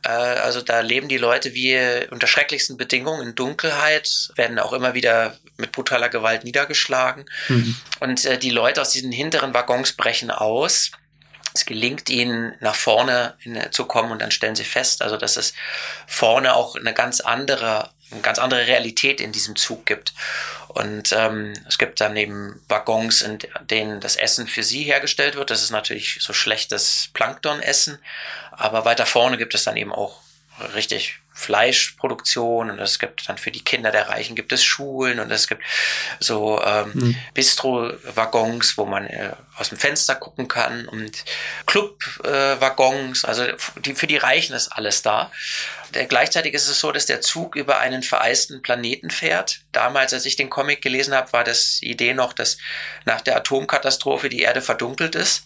Äh, also da leben die Leute wie unter schrecklichsten Bedingungen in Dunkelheit, werden auch immer wieder mit brutaler Gewalt niedergeschlagen. Mhm. Und äh, die Leute aus diesen hinteren Waggons brechen aus. Es gelingt ihnen, nach vorne in, zu kommen und dann stellen sie fest, also dass es vorne auch eine ganz andere, eine ganz andere Realität in diesem Zug gibt. Und ähm, es gibt dann eben Waggons, in denen das Essen für sie hergestellt wird. Das ist natürlich so schlechtes Planktonessen. Aber weiter vorne gibt es dann eben auch richtig Fleischproduktion und es gibt dann für die Kinder der Reichen gibt es Schulen und es gibt so ähm, mhm. Bistro-Waggons, wo man äh, aus dem Fenster gucken kann und Club-Waggons, äh, also die, für die Reichen ist alles da. Der, gleichzeitig ist es so, dass der Zug über einen vereisten Planeten fährt. Damals, als ich den Comic gelesen habe, war das Idee noch, dass nach der Atomkatastrophe die Erde verdunkelt ist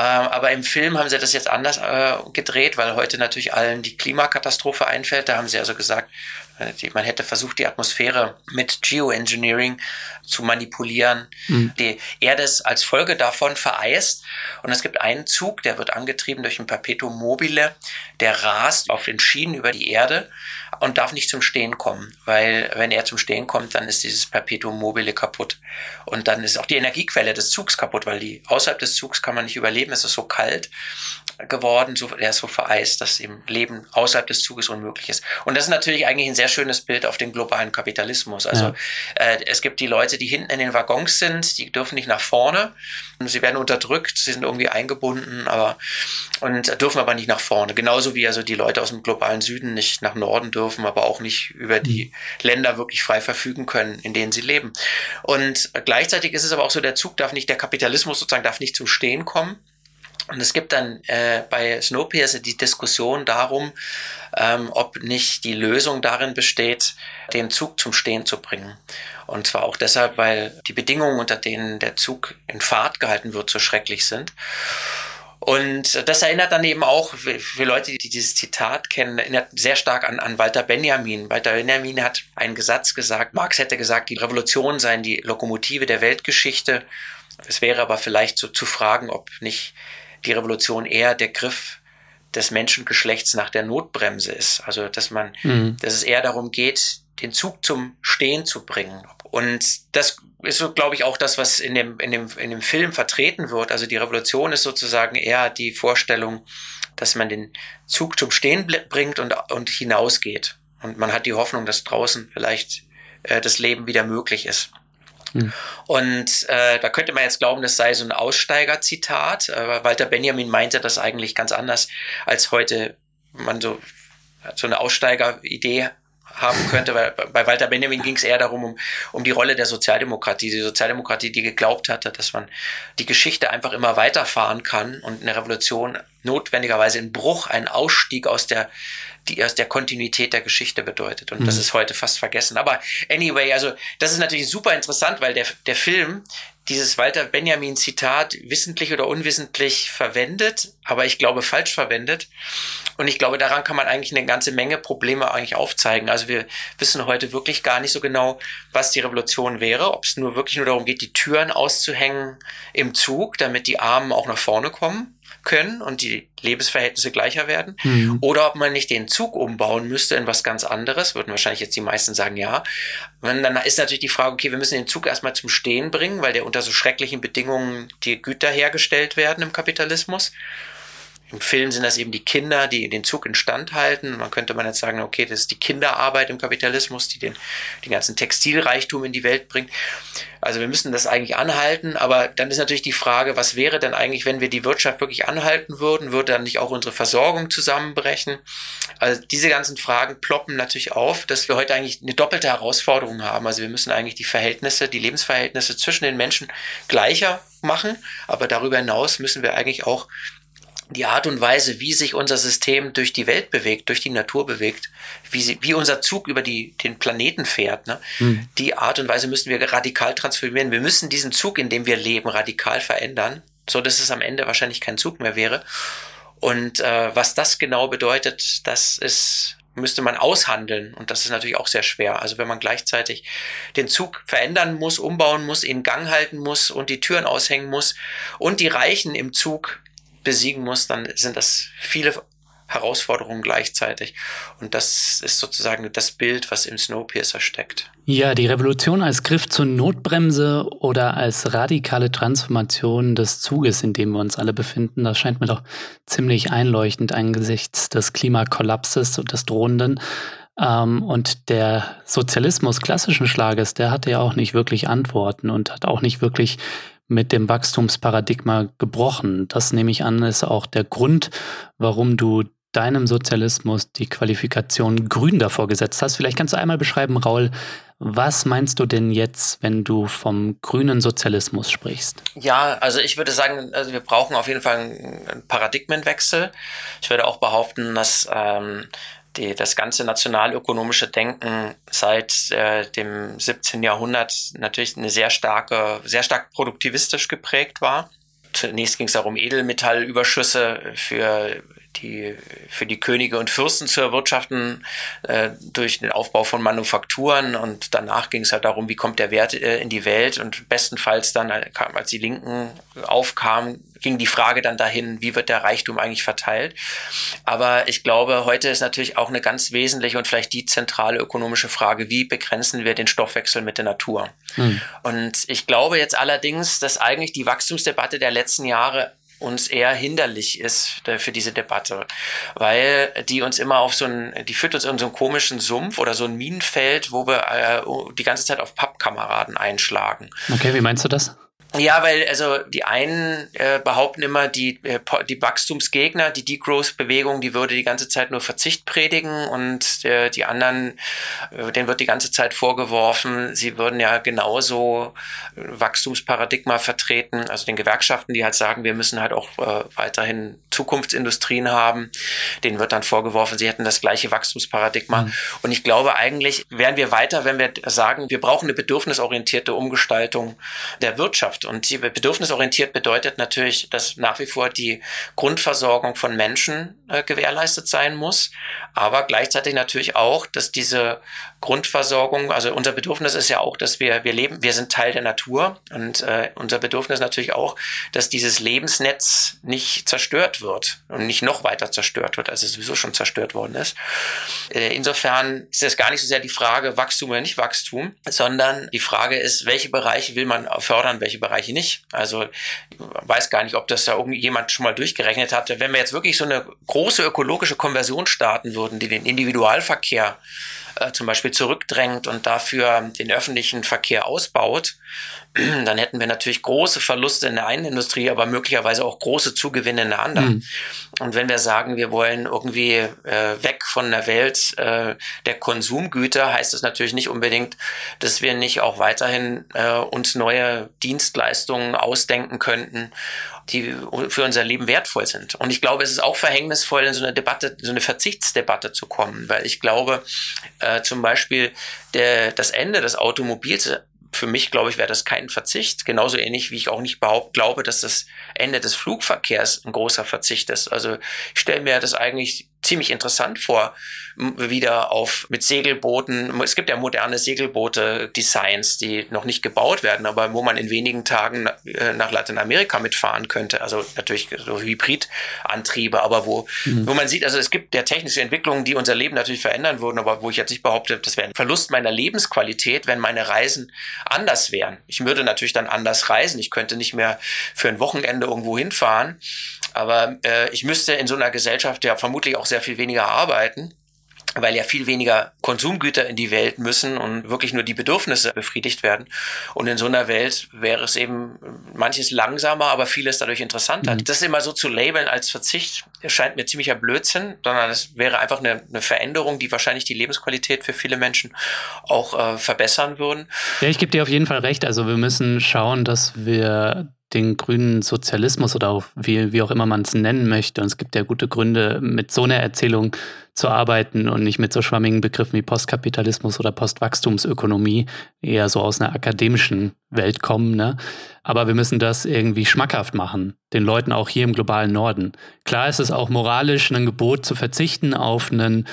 aber im Film haben sie das jetzt anders äh, gedreht, weil heute natürlich allen die Klimakatastrophe einfällt. Da haben sie also gesagt, äh, man hätte versucht, die Atmosphäre mit Geoengineering zu manipulieren. Mhm. Die Erde ist als Folge davon vereist. Und es gibt einen Zug, der wird angetrieben durch ein Perpetuum mobile, der rast auf den Schienen über die Erde und darf nicht zum Stehen kommen, weil wenn er zum Stehen kommt, dann ist dieses Perpetuum mobile kaputt. Und dann ist auch die Energiequelle des Zugs kaputt, weil die außerhalb des Zugs kann man nicht überleben, es ist so kalt geworden, so, der ist so vereist, dass eben Leben außerhalb des Zuges unmöglich ist. Und das ist natürlich eigentlich ein sehr schönes Bild auf den globalen Kapitalismus. Also ja. äh, es gibt die Leute, die hinten in den Waggons sind, die dürfen nicht nach vorne. Und sie werden unterdrückt, sie sind irgendwie eingebunden, aber und dürfen aber nicht nach vorne. Genauso wie also die Leute aus dem globalen Süden nicht nach Norden dürfen, aber auch nicht über die mhm. Länder wirklich frei verfügen können, in denen sie leben. Und gleichzeitig ist es aber auch so, der Zug darf nicht, der Kapitalismus sozusagen darf nicht zum Stehen kommen. Und es gibt dann äh, bei Snowpiercer die Diskussion darum, ähm, ob nicht die Lösung darin besteht, den Zug zum Stehen zu bringen. Und zwar auch deshalb, weil die Bedingungen, unter denen der Zug in Fahrt gehalten wird, so schrecklich sind. Und das erinnert dann eben auch, für Leute, die dieses Zitat kennen, erinnert sehr stark an, an Walter Benjamin. Walter Benjamin hat einen Gesatz gesagt, Marx hätte gesagt, die Revolution seien die Lokomotive der Weltgeschichte. Es wäre aber vielleicht so zu fragen, ob nicht die Revolution eher der Griff des Menschengeschlechts nach der Notbremse ist. Also, dass man, mhm. dass es eher darum geht, den Zug zum Stehen zu bringen. Und das ist so, glaube ich, auch das, was in dem, in dem, in dem Film vertreten wird. Also die Revolution ist sozusagen eher die Vorstellung, dass man den Zug zum Stehen bringt und, und hinausgeht. Und man hat die Hoffnung, dass draußen vielleicht äh, das Leben wieder möglich ist. Hm. Und äh, da könnte man jetzt glauben, das sei so ein Aussteigerzitat. Aber Walter Benjamin meinte das eigentlich ganz anders, als heute man so, so eine Aussteigeridee haben könnte, weil bei Walter Benjamin ging es eher darum, um, um die Rolle der Sozialdemokratie. Die Sozialdemokratie, die geglaubt hatte, dass man die Geschichte einfach immer weiterfahren kann und eine Revolution notwendigerweise ein Bruch, ein Ausstieg aus der die aus der Kontinuität der Geschichte bedeutet. Und mhm. das ist heute fast vergessen. Aber anyway, also das ist natürlich super interessant, weil der, der Film dieses Walter Benjamin Zitat wissentlich oder unwissentlich verwendet, aber ich glaube falsch verwendet. Und ich glaube, daran kann man eigentlich eine ganze Menge Probleme eigentlich aufzeigen. Also wir wissen heute wirklich gar nicht so genau, was die Revolution wäre, ob es nur wirklich nur darum geht, die Türen auszuhängen im Zug, damit die Armen auch nach vorne kommen können und die Lebensverhältnisse gleicher werden. Mhm. Oder ob man nicht den Zug umbauen müsste in was ganz anderes, würden wahrscheinlich jetzt die meisten sagen, ja. Und dann ist natürlich die Frage, okay, wir müssen den Zug erstmal zum Stehen bringen, weil der unter so schrecklichen Bedingungen die Güter hergestellt werden im Kapitalismus. Im Film sind das eben die Kinder, die den Zug instand halten. Dann könnte man jetzt sagen, okay, das ist die Kinderarbeit im Kapitalismus, die den, den ganzen Textilreichtum in die Welt bringt. Also wir müssen das eigentlich anhalten. Aber dann ist natürlich die Frage, was wäre denn eigentlich, wenn wir die Wirtschaft wirklich anhalten würden? Würde dann nicht auch unsere Versorgung zusammenbrechen? Also diese ganzen Fragen ploppen natürlich auf, dass wir heute eigentlich eine doppelte Herausforderung haben. Also wir müssen eigentlich die Verhältnisse, die Lebensverhältnisse zwischen den Menschen gleicher machen. Aber darüber hinaus müssen wir eigentlich auch die Art und Weise, wie sich unser System durch die Welt bewegt, durch die Natur bewegt, wie, sie, wie unser Zug über die, den Planeten fährt, ne? Mhm. die Art und Weise müssen wir radikal transformieren. Wir müssen diesen Zug, in dem wir leben, radikal verändern, so dass es am Ende wahrscheinlich kein Zug mehr wäre. Und äh, was das genau bedeutet, das ist müsste man aushandeln und das ist natürlich auch sehr schwer. Also wenn man gleichzeitig den Zug verändern muss, umbauen muss, in Gang halten muss und die Türen aushängen muss und die Reichen im Zug besiegen muss, dann sind das viele Herausforderungen gleichzeitig. Und das ist sozusagen das Bild, was im Snowpiercer steckt. Ja, die Revolution als Griff zur Notbremse oder als radikale Transformation des Zuges, in dem wir uns alle befinden, das scheint mir doch ziemlich einleuchtend angesichts des Klimakollapses und des drohenden. Ähm, und der Sozialismus klassischen Schlages, der hatte ja auch nicht wirklich Antworten und hat auch nicht wirklich mit dem Wachstumsparadigma gebrochen. Das nehme ich an, ist auch der Grund, warum du deinem Sozialismus die Qualifikation grün davor gesetzt hast. Vielleicht kannst du einmal beschreiben, Raul, was meinst du denn jetzt, wenn du vom grünen Sozialismus sprichst? Ja, also ich würde sagen, also wir brauchen auf jeden Fall einen Paradigmenwechsel. Ich würde auch behaupten, dass ähm, die, das ganze nationalökonomische Denken seit äh, dem 17. Jahrhundert natürlich eine sehr starke, sehr stark produktivistisch geprägt war. Zunächst ging es darum, Edelmetallüberschüsse für die, für die Könige und Fürsten zu erwirtschaften äh, durch den Aufbau von Manufakturen und danach ging es halt darum, wie kommt der Wert äh, in die Welt und bestenfalls dann, äh, als die Linken aufkamen, ging die Frage dann dahin, wie wird der Reichtum eigentlich verteilt. Aber ich glaube, heute ist natürlich auch eine ganz wesentliche und vielleicht die zentrale ökonomische Frage, wie begrenzen wir den Stoffwechsel mit der Natur. Hm. Und ich glaube jetzt allerdings, dass eigentlich die Wachstumsdebatte der letzten Jahre uns eher hinderlich ist für diese Debatte, weil die uns immer auf so ein, die führt uns in so einen komischen Sumpf oder so ein Minenfeld, wo wir äh, die ganze Zeit auf Pappkameraden einschlagen. Okay, wie meinst du das? Ja, weil also die einen äh, behaupten immer, die, äh, die Wachstumsgegner, die Degrowth-Bewegung, die würde die ganze Zeit nur Verzicht predigen und äh, die anderen, äh, denen wird die ganze Zeit vorgeworfen, sie würden ja genauso Wachstumsparadigma vertreten, also den Gewerkschaften, die halt sagen, wir müssen halt auch äh, weiterhin Zukunftsindustrien haben, denen wird dann vorgeworfen, sie hätten das gleiche Wachstumsparadigma. Mhm. Und ich glaube eigentlich, wären wir weiter, wenn wir sagen, wir brauchen eine bedürfnisorientierte Umgestaltung der Wirtschaft und die bedürfnisorientiert bedeutet natürlich, dass nach wie vor die Grundversorgung von Menschen äh, gewährleistet sein muss, aber gleichzeitig natürlich auch, dass diese Grundversorgung, also unser Bedürfnis ist ja auch, dass wir, wir leben, wir sind Teil der Natur und äh, unser Bedürfnis natürlich auch, dass dieses Lebensnetz nicht zerstört wird und nicht noch weiter zerstört wird, als es sowieso schon zerstört worden ist. Äh, insofern ist das gar nicht so sehr die Frage Wachstum oder nicht Wachstum, sondern die Frage ist, welche Bereiche will man fördern, welche Bereiche nicht. Also weiß gar nicht, ob das da irgendjemand schon mal durchgerechnet hatte. Wenn wir jetzt wirklich so eine große ökologische Konversion starten würden, die den Individualverkehr äh, zum Beispiel zurückdrängt und dafür den öffentlichen Verkehr ausbaut, dann hätten wir natürlich große Verluste in der einen Industrie, aber möglicherweise auch große Zugewinne in der anderen. Mhm. Und wenn wir sagen, wir wollen irgendwie äh, weg von der Welt äh, der Konsumgüter, heißt das natürlich nicht unbedingt, dass wir nicht auch weiterhin äh, uns neue Dienstleistungen ausdenken könnten, die für unser Leben wertvoll sind. Und ich glaube, es ist auch verhängnisvoll, in so eine Debatte, so eine Verzichtsdebatte zu kommen, weil ich glaube, äh, zum Beispiel der, das Ende des Automobils für mich, glaube ich, wäre das kein Verzicht. Genauso ähnlich wie ich auch nicht behaupt, glaube, dass das Ende des Flugverkehrs ein großer Verzicht ist. Also ich stelle mir das eigentlich ziemlich interessant vor, wieder auf mit Segelbooten. Es gibt ja moderne Segelboote-Designs, die noch nicht gebaut werden, aber wo man in wenigen Tagen äh, nach Lateinamerika mitfahren könnte. Also natürlich so Hybridantriebe, aber wo, mhm. wo man sieht, also es gibt ja technische Entwicklungen, die unser Leben natürlich verändern würden, aber wo ich jetzt nicht behaupte, das wäre ein Verlust meiner Lebensqualität, wenn meine Reisen anders wären. Ich würde natürlich dann anders reisen. Ich könnte nicht mehr für ein Wochenende irgendwo hinfahren. Aber äh, ich müsste in so einer Gesellschaft ja vermutlich auch sehr viel weniger arbeiten weil ja viel weniger Konsumgüter in die Welt müssen und wirklich nur die Bedürfnisse befriedigt werden. Und in so einer Welt wäre es eben manches langsamer, aber vieles dadurch interessanter. Mhm. Das immer so zu labeln als Verzicht scheint mir ziemlicher Blödsinn, sondern es wäre einfach eine, eine, Veränderung, die wahrscheinlich die Lebensqualität für viele Menschen auch äh, verbessern würden. Ja, ich gebe dir auf jeden Fall recht. Also wir müssen schauen, dass wir den grünen Sozialismus oder auch wie, wie auch immer man es nennen möchte. Und es gibt ja gute Gründe, mit so einer Erzählung zu arbeiten und nicht mit so schwammigen Begriffen wie Postkapitalismus oder Postwachstumsökonomie, eher so aus einer akademischen Welt kommen. Ne? Aber wir müssen das irgendwie schmackhaft machen, den Leuten auch hier im globalen Norden. Klar ist es auch moralisch ein Gebot zu verzichten auf einen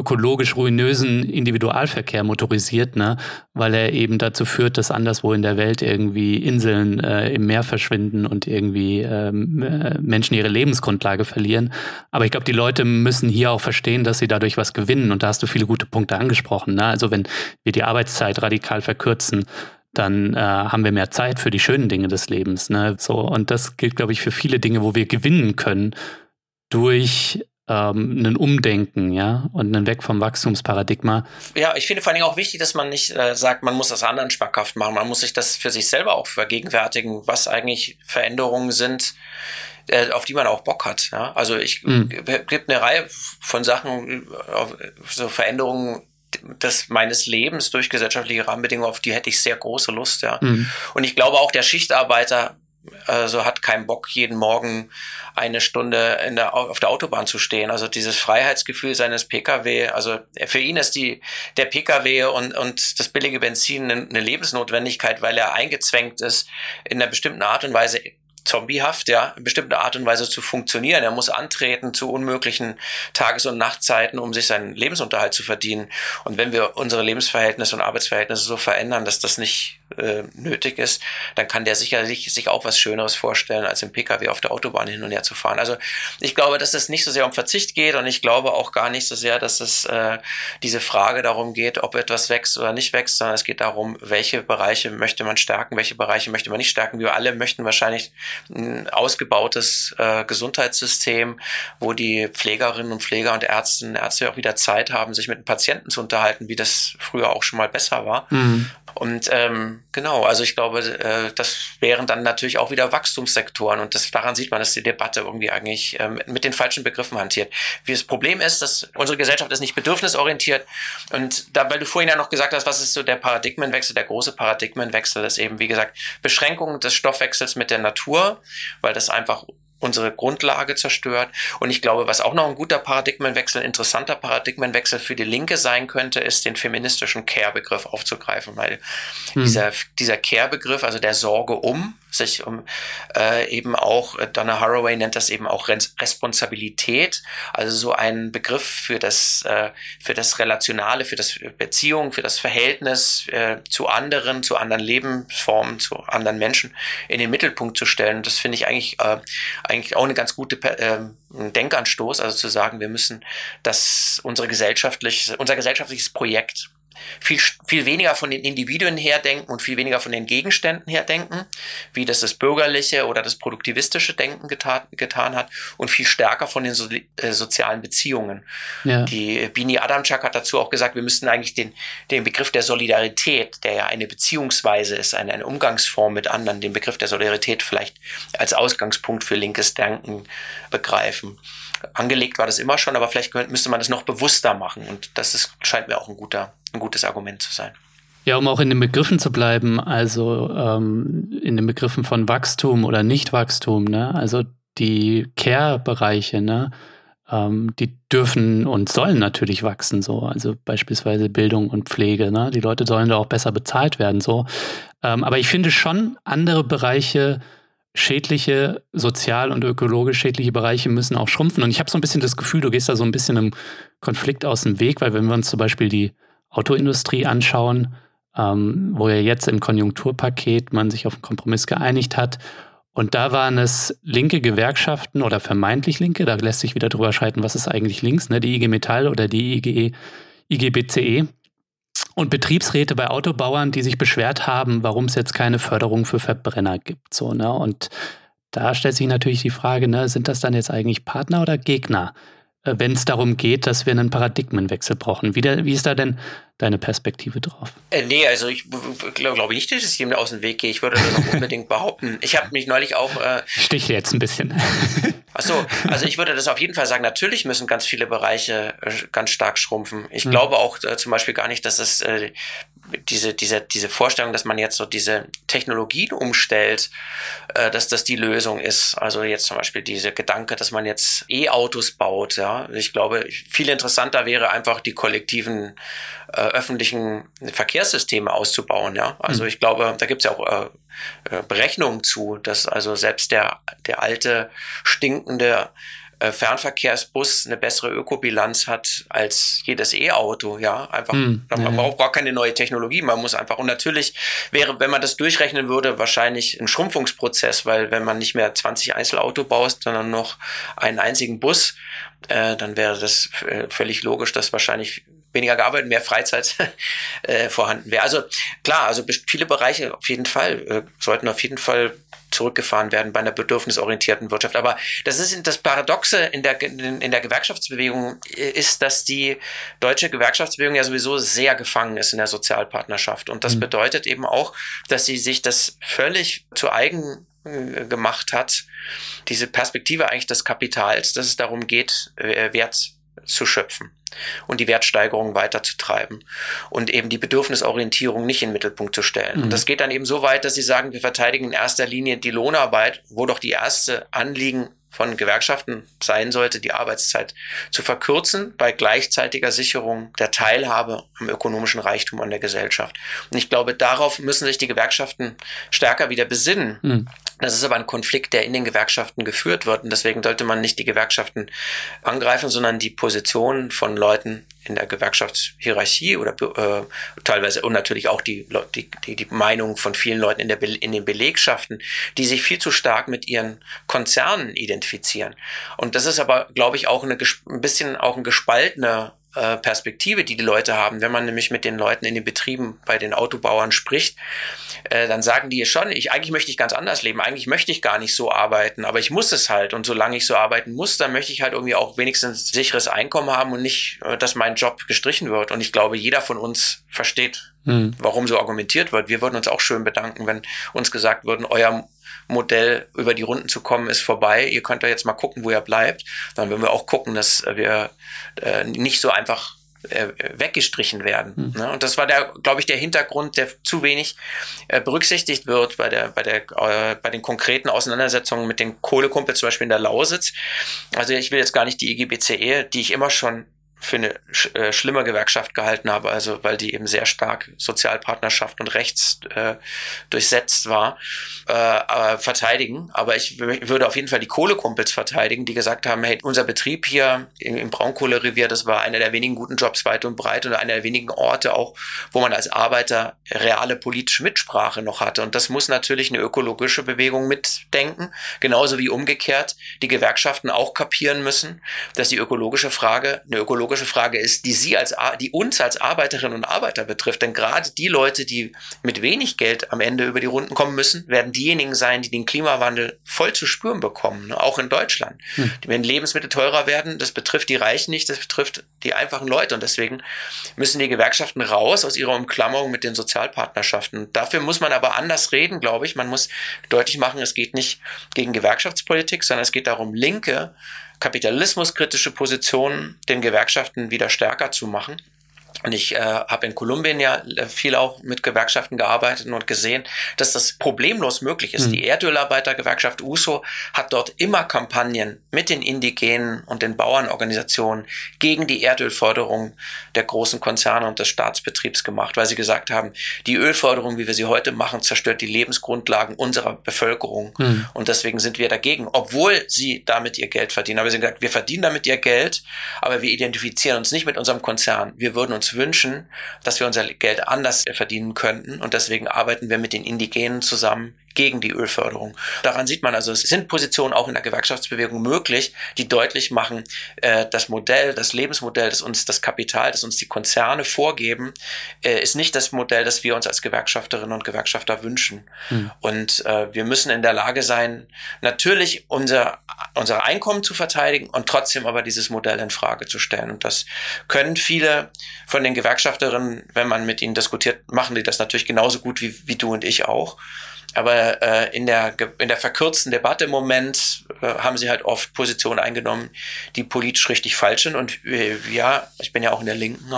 ökologisch ruinösen Individualverkehr motorisiert, ne? weil er eben dazu führt, dass anderswo in der Welt irgendwie Inseln äh, im Meer verschwinden und irgendwie ähm, äh, Menschen ihre Lebensgrundlage verlieren. Aber ich glaube, die Leute müssen hier auch verstehen, dass sie dadurch was gewinnen. Und da hast du viele gute Punkte angesprochen. Ne? Also wenn wir die Arbeitszeit radikal verkürzen, dann äh, haben wir mehr Zeit für die schönen Dinge des Lebens. Ne? So, und das gilt, glaube ich, für viele Dinge, wo wir gewinnen können durch ähm, ein Umdenken, ja, und einen Weg vom Wachstumsparadigma. Ja, ich finde vor allen Dingen auch wichtig, dass man nicht äh, sagt, man muss das anderen schmackhaft machen. Man muss sich das für sich selber auch vergegenwärtigen, was eigentlich Veränderungen sind, äh, auf die man auch Bock hat. Ja? Also ich mhm. gibt eine Reihe von Sachen, äh, so Veränderungen des meines Lebens durch gesellschaftliche Rahmenbedingungen, auf die hätte ich sehr große Lust, ja. Mhm. Und ich glaube auch der Schichtarbeiter also hat keinen Bock, jeden Morgen eine Stunde in der, auf der Autobahn zu stehen. Also dieses Freiheitsgefühl seines Pkw, also für ihn ist die, der Pkw und, und das billige Benzin eine Lebensnotwendigkeit, weil er eingezwängt ist, in einer bestimmten Art und Weise zombiehaft, ja, in bestimmter Art und Weise zu funktionieren. Er muss antreten zu unmöglichen Tages- und Nachtzeiten, um sich seinen Lebensunterhalt zu verdienen. Und wenn wir unsere Lebensverhältnisse und Arbeitsverhältnisse so verändern, dass das nicht äh, nötig ist, dann kann der sicherlich sich auch was Schöneres vorstellen, als im Pkw auf der Autobahn hin und her zu fahren. Also ich glaube, dass es nicht so sehr um Verzicht geht und ich glaube auch gar nicht so sehr, dass es äh, diese Frage darum geht, ob etwas wächst oder nicht wächst, sondern es geht darum, welche Bereiche möchte man stärken, welche Bereiche möchte man nicht stärken. Wir alle möchten wahrscheinlich ein ausgebautes äh, Gesundheitssystem, wo die Pflegerinnen und Pfleger und Ärztinnen und Ärzte auch wieder Zeit haben, sich mit den Patienten zu unterhalten, wie das früher auch schon mal besser war. Mhm. Und ähm, genau, also ich glaube, äh, das wären dann natürlich auch wieder Wachstumssektoren und das, daran sieht man, dass die Debatte irgendwie eigentlich ähm, mit den falschen Begriffen hantiert. Wie das Problem ist, dass unsere Gesellschaft ist nicht bedürfnisorientiert und da, weil du vorhin ja noch gesagt hast, was ist so der Paradigmenwechsel, der große Paradigmenwechsel ist eben, wie gesagt, Beschränkung des Stoffwechsels mit der Natur, weil das einfach unsere Grundlage zerstört. Und ich glaube, was auch noch ein guter Paradigmenwechsel, interessanter Paradigmenwechsel für die Linke sein könnte, ist den feministischen Care-Begriff aufzugreifen, weil hm. dieser, dieser Care-Begriff, also der Sorge um, sich um äh, eben auch, äh, Donna Haraway nennt das eben auch Responsabilität, also so ein Begriff für das, äh, für das Relationale, für das Beziehung, für das Verhältnis äh, zu anderen, zu anderen Lebensformen, zu anderen Menschen in den Mittelpunkt zu stellen. Das finde ich eigentlich, äh, eigentlich auch eine ganz gute äh, Denkanstoß, also zu sagen, wir müssen das unsere gesellschaftlich, unser gesellschaftliches Projekt viel, viel weniger von den Individuen herdenken und viel weniger von den Gegenständen herdenken, wie das das bürgerliche oder das produktivistische Denken getan, getan hat und viel stärker von den so, äh, sozialen Beziehungen. Ja. Die Bini Adamczak hat dazu auch gesagt, wir müssten eigentlich den, den Begriff der Solidarität, der ja eine Beziehungsweise ist, eine, eine Umgangsform mit anderen, den Begriff der Solidarität vielleicht als Ausgangspunkt für linkes Denken begreifen angelegt war das immer schon, aber vielleicht müsste man das noch bewusster machen. Und das ist, scheint mir auch ein guter, ein gutes Argument zu sein. Ja, um auch in den Begriffen zu bleiben, also ähm, in den Begriffen von Wachstum oder Nichtwachstum, ne? Also die Care-Bereiche, ne? Ähm, die dürfen und sollen natürlich wachsen, so. Also beispielsweise Bildung und Pflege, ne? Die Leute sollen da auch besser bezahlt werden, so. Ähm, aber ich finde schon andere Bereiche schädliche, sozial und ökologisch schädliche Bereiche müssen auch schrumpfen. Und ich habe so ein bisschen das Gefühl, du gehst da so ein bisschen im Konflikt aus dem Weg, weil wenn wir uns zum Beispiel die Autoindustrie anschauen, ähm, wo ja jetzt im Konjunkturpaket man sich auf einen Kompromiss geeinigt hat, und da waren es linke Gewerkschaften oder vermeintlich linke, da lässt sich wieder drüber scheiden, was ist eigentlich links, ne? die IG Metall oder die IG, IGBCE, und Betriebsräte bei Autobauern, die sich beschwert haben, warum es jetzt keine Förderung für Verbrenner gibt. So, ne? Und da stellt sich natürlich die Frage, ne, sind das dann jetzt eigentlich Partner oder Gegner, wenn es darum geht, dass wir einen Paradigmenwechsel brauchen? Wie, der, wie ist da denn deine Perspektive drauf? Äh, nee, also ich glaube glaub nicht, dass ich dem aus dem Weg gehe. Ich würde das noch unbedingt behaupten. Ich habe mich neulich auch. Äh, Stiche jetzt ein bisschen. Achso, also ich würde das auf jeden Fall sagen, natürlich müssen ganz viele Bereiche äh, ganz stark schrumpfen. Ich mhm. glaube auch äh, zum Beispiel gar nicht, dass es äh, diese, diese, diese Vorstellung, dass man jetzt so diese Technologien umstellt, äh, dass das die Lösung ist. Also jetzt zum Beispiel diese Gedanke, dass man jetzt E-Autos baut, ja. Ich glaube, viel interessanter wäre einfach die kollektiven äh, öffentlichen Verkehrssysteme auszubauen, ja. Also mhm. ich glaube, da gibt es ja auch äh, äh, Berechnungen zu, dass also selbst der, der alte, stinkende Fernverkehrsbus eine bessere Ökobilanz hat als jedes E-Auto, ja, einfach, hm, man ja. braucht gar keine neue Technologie, man muss einfach, und natürlich wäre, wenn man das durchrechnen würde, wahrscheinlich ein Schrumpfungsprozess, weil wenn man nicht mehr 20 Einzelauto baust, sondern noch einen einzigen Bus, äh, dann wäre das äh, völlig logisch, dass wahrscheinlich weniger gearbeitet, mehr Freizeit äh, vorhanden wäre. Also klar, also viele Bereiche auf jeden Fall äh, sollten auf jeden Fall zurückgefahren werden bei einer bedürfnisorientierten Wirtschaft. Aber das ist das Paradoxe in der, in der Gewerkschaftsbewegung ist, dass die deutsche Gewerkschaftsbewegung ja sowieso sehr gefangen ist in der Sozialpartnerschaft. Und das mhm. bedeutet eben auch, dass sie sich das völlig zu eigen äh, gemacht hat, diese Perspektive eigentlich des Kapitals, dass es darum geht, äh, Wert zu schöpfen und die Wertsteigerung weiterzutreiben und eben die Bedürfnisorientierung nicht in den Mittelpunkt zu stellen. Mhm. Und das geht dann eben so weit, dass sie sagen, wir verteidigen in erster Linie die Lohnarbeit, wo doch die erste Anliegen von Gewerkschaften sein sollte, die Arbeitszeit zu verkürzen bei gleichzeitiger Sicherung der Teilhabe am ökonomischen Reichtum an der Gesellschaft. Und ich glaube, darauf müssen sich die Gewerkschaften stärker wieder besinnen. Mhm. Das ist aber ein Konflikt, der in den Gewerkschaften geführt wird. Und deswegen sollte man nicht die Gewerkschaften angreifen, sondern die Position von Leuten in der Gewerkschaftshierarchie oder äh, teilweise und natürlich auch die, die, die, Meinung von vielen Leuten in, der, in den Belegschaften, die sich viel zu stark mit ihren Konzernen identifizieren. Und das ist aber, glaube ich, auch eine, ein bisschen auch ein gespaltener äh, Perspektive, die die Leute haben. Wenn man nämlich mit den Leuten in den Betrieben bei den Autobauern spricht, äh, dann sagen die schon, ich eigentlich möchte ich ganz anders leben, eigentlich möchte ich gar nicht so arbeiten, aber ich muss es halt und solange ich so arbeiten muss, dann möchte ich halt irgendwie auch wenigstens sicheres Einkommen haben und nicht, äh, dass mein Job gestrichen wird. Und ich glaube, jeder von uns versteht, hm. warum so argumentiert wird. Wir würden uns auch schön bedanken, wenn uns gesagt würden, euer Modell über die Runden zu kommen, ist vorbei. Ihr könnt da jetzt mal gucken, wo ihr bleibt. Dann würden wir auch gucken, dass wir äh, nicht so einfach äh, weggestrichen werden. Mhm. Und das war der, glaube ich, der Hintergrund, der zu wenig äh, berücksichtigt wird bei der, bei der, äh, bei den konkreten Auseinandersetzungen mit den Kohlekumpels, zum Beispiel in der Lausitz. Also ich will jetzt gar nicht die IGBCE, die ich immer schon für eine sch äh, schlimme Gewerkschaft gehalten habe, also weil die eben sehr stark Sozialpartnerschaft und rechts äh, durchsetzt war, äh, verteidigen. Aber ich würde auf jeden Fall die Kohlekumpels verteidigen, die gesagt haben, hey, unser Betrieb hier im, im Braunkohlerevier, das war einer der wenigen guten Jobs weit und breit und einer der wenigen Orte auch, wo man als Arbeiter reale politische Mitsprache noch hatte. Und das muss natürlich eine ökologische Bewegung mitdenken, genauso wie umgekehrt die Gewerkschaften auch kapieren müssen, dass die ökologische Frage eine ökologische ökologische Frage ist, die sie als, die uns als Arbeiterinnen und Arbeiter betrifft. Denn gerade die Leute, die mit wenig Geld am Ende über die Runden kommen müssen, werden diejenigen sein, die den Klimawandel voll zu spüren bekommen, ne? auch in Deutschland. Hm. Wenn Lebensmittel teurer werden, das betrifft die Reichen nicht, das betrifft die einfachen Leute. Und deswegen müssen die Gewerkschaften raus aus ihrer Umklammerung mit den Sozialpartnerschaften. Dafür muss man aber anders reden, glaube ich. Man muss deutlich machen, es geht nicht gegen Gewerkschaftspolitik, sondern es geht darum, Linke kapitalismuskritische Positionen den Gewerkschaften wieder stärker zu machen und ich äh, habe in Kolumbien ja äh, viel auch mit Gewerkschaften gearbeitet und gesehen, dass das problemlos möglich ist. Mhm. Die Erdölarbeitergewerkschaft USO hat dort immer Kampagnen mit den Indigenen und den Bauernorganisationen gegen die Erdölförderung der großen Konzerne und des Staatsbetriebs gemacht, weil sie gesagt haben, die Ölförderung, wie wir sie heute machen, zerstört die Lebensgrundlagen unserer Bevölkerung. Mhm. Und deswegen sind wir dagegen, obwohl sie damit ihr Geld verdienen. Aber sie haben gesagt, wir verdienen damit ihr Geld, aber wir identifizieren uns nicht mit unserem Konzern. Wir würden uns wünschen, dass wir unser Geld anders verdienen könnten. Und deswegen arbeiten wir mit den Indigenen zusammen gegen die Ölförderung. Daran sieht man also, es sind Positionen auch in der Gewerkschaftsbewegung möglich, die deutlich machen, äh, das Modell, das Lebensmodell, das uns das Kapital, das uns die Konzerne vorgeben, äh, ist nicht das Modell, das wir uns als Gewerkschafterinnen und Gewerkschafter wünschen. Hm. Und äh, wir müssen in der Lage sein, natürlich unser, unser Einkommen zu verteidigen und trotzdem aber dieses Modell in Frage zu stellen. Und das können viele von den Gewerkschafterinnen, wenn man mit ihnen diskutiert, machen die das natürlich genauso gut wie, wie du und ich auch. Aber äh, in, der, in der verkürzten Debatte im Moment äh, haben sie halt oft Positionen eingenommen, die politisch richtig falsch sind. Und äh, ja, ich bin ja auch in der Linken,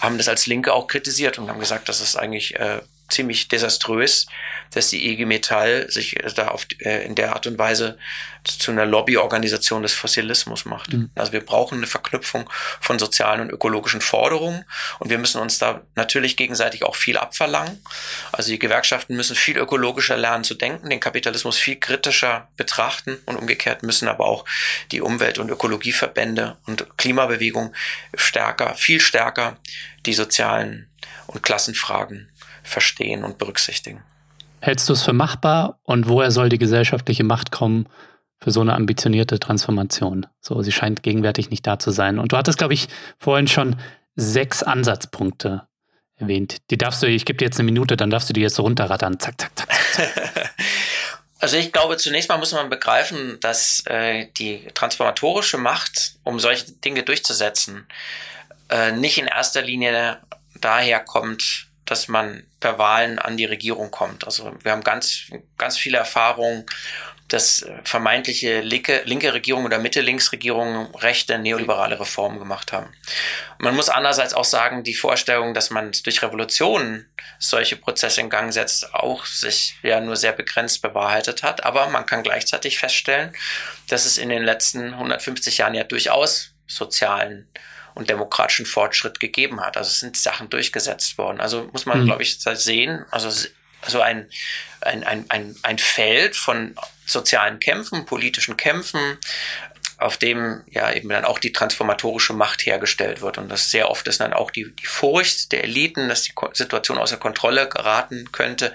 haben, das als Linke auch kritisiert und haben gesagt, das ist eigentlich äh, ziemlich desaströs, dass die IG Metall sich da auf, äh, in der Art und Weise zu einer Lobbyorganisation des Fossilismus macht. Mhm. Also wir brauchen eine Verknüpfung von sozialen und ökologischen Forderungen und wir müssen uns da natürlich gegenseitig auch viel abverlangen. Also die Gewerkschaften müssen viel ökologischer lernen zu denken, den Kapitalismus viel kritischer betrachten und umgekehrt müssen aber auch die Umwelt- und Ökologieverbände und Klimabewegung stärker, viel stärker die sozialen und Klassenfragen verstehen und berücksichtigen. Hältst du es für machbar und woher soll die gesellschaftliche Macht kommen für so eine ambitionierte Transformation? So, sie scheint gegenwärtig nicht da zu sein. Und du hattest, glaube ich, vorhin schon sechs Ansatzpunkte erwähnt. Die darfst du, ich gebe dir jetzt eine Minute, dann darfst du die jetzt so runterrattern. Zack, zack, zack, zack. Also ich glaube, zunächst mal muss man begreifen, dass äh, die transformatorische Macht, um solche Dinge durchzusetzen, äh, nicht in erster Linie daher kommt, dass man per Wahlen an die Regierung kommt. Also wir haben ganz, ganz viele Erfahrungen, dass vermeintliche linke, linke Regierungen oder Mitte-Links-Regierungen rechte neoliberale Reformen gemacht haben. Man muss andererseits auch sagen, die Vorstellung, dass man durch Revolutionen solche Prozesse in Gang setzt, auch sich ja nur sehr begrenzt bewahrheitet hat. Aber man kann gleichzeitig feststellen, dass es in den letzten 150 Jahren ja durchaus sozialen und demokratischen Fortschritt gegeben hat. Also es sind Sachen durchgesetzt worden. Also muss man, mhm. glaube ich, sehen, also so ein, ein, ein, ein, ein Feld von sozialen Kämpfen, politischen Kämpfen, auf dem ja eben dann auch die transformatorische Macht hergestellt wird. Und das sehr oft ist dann auch die, die Furcht der Eliten, dass die Situation außer Kontrolle geraten könnte,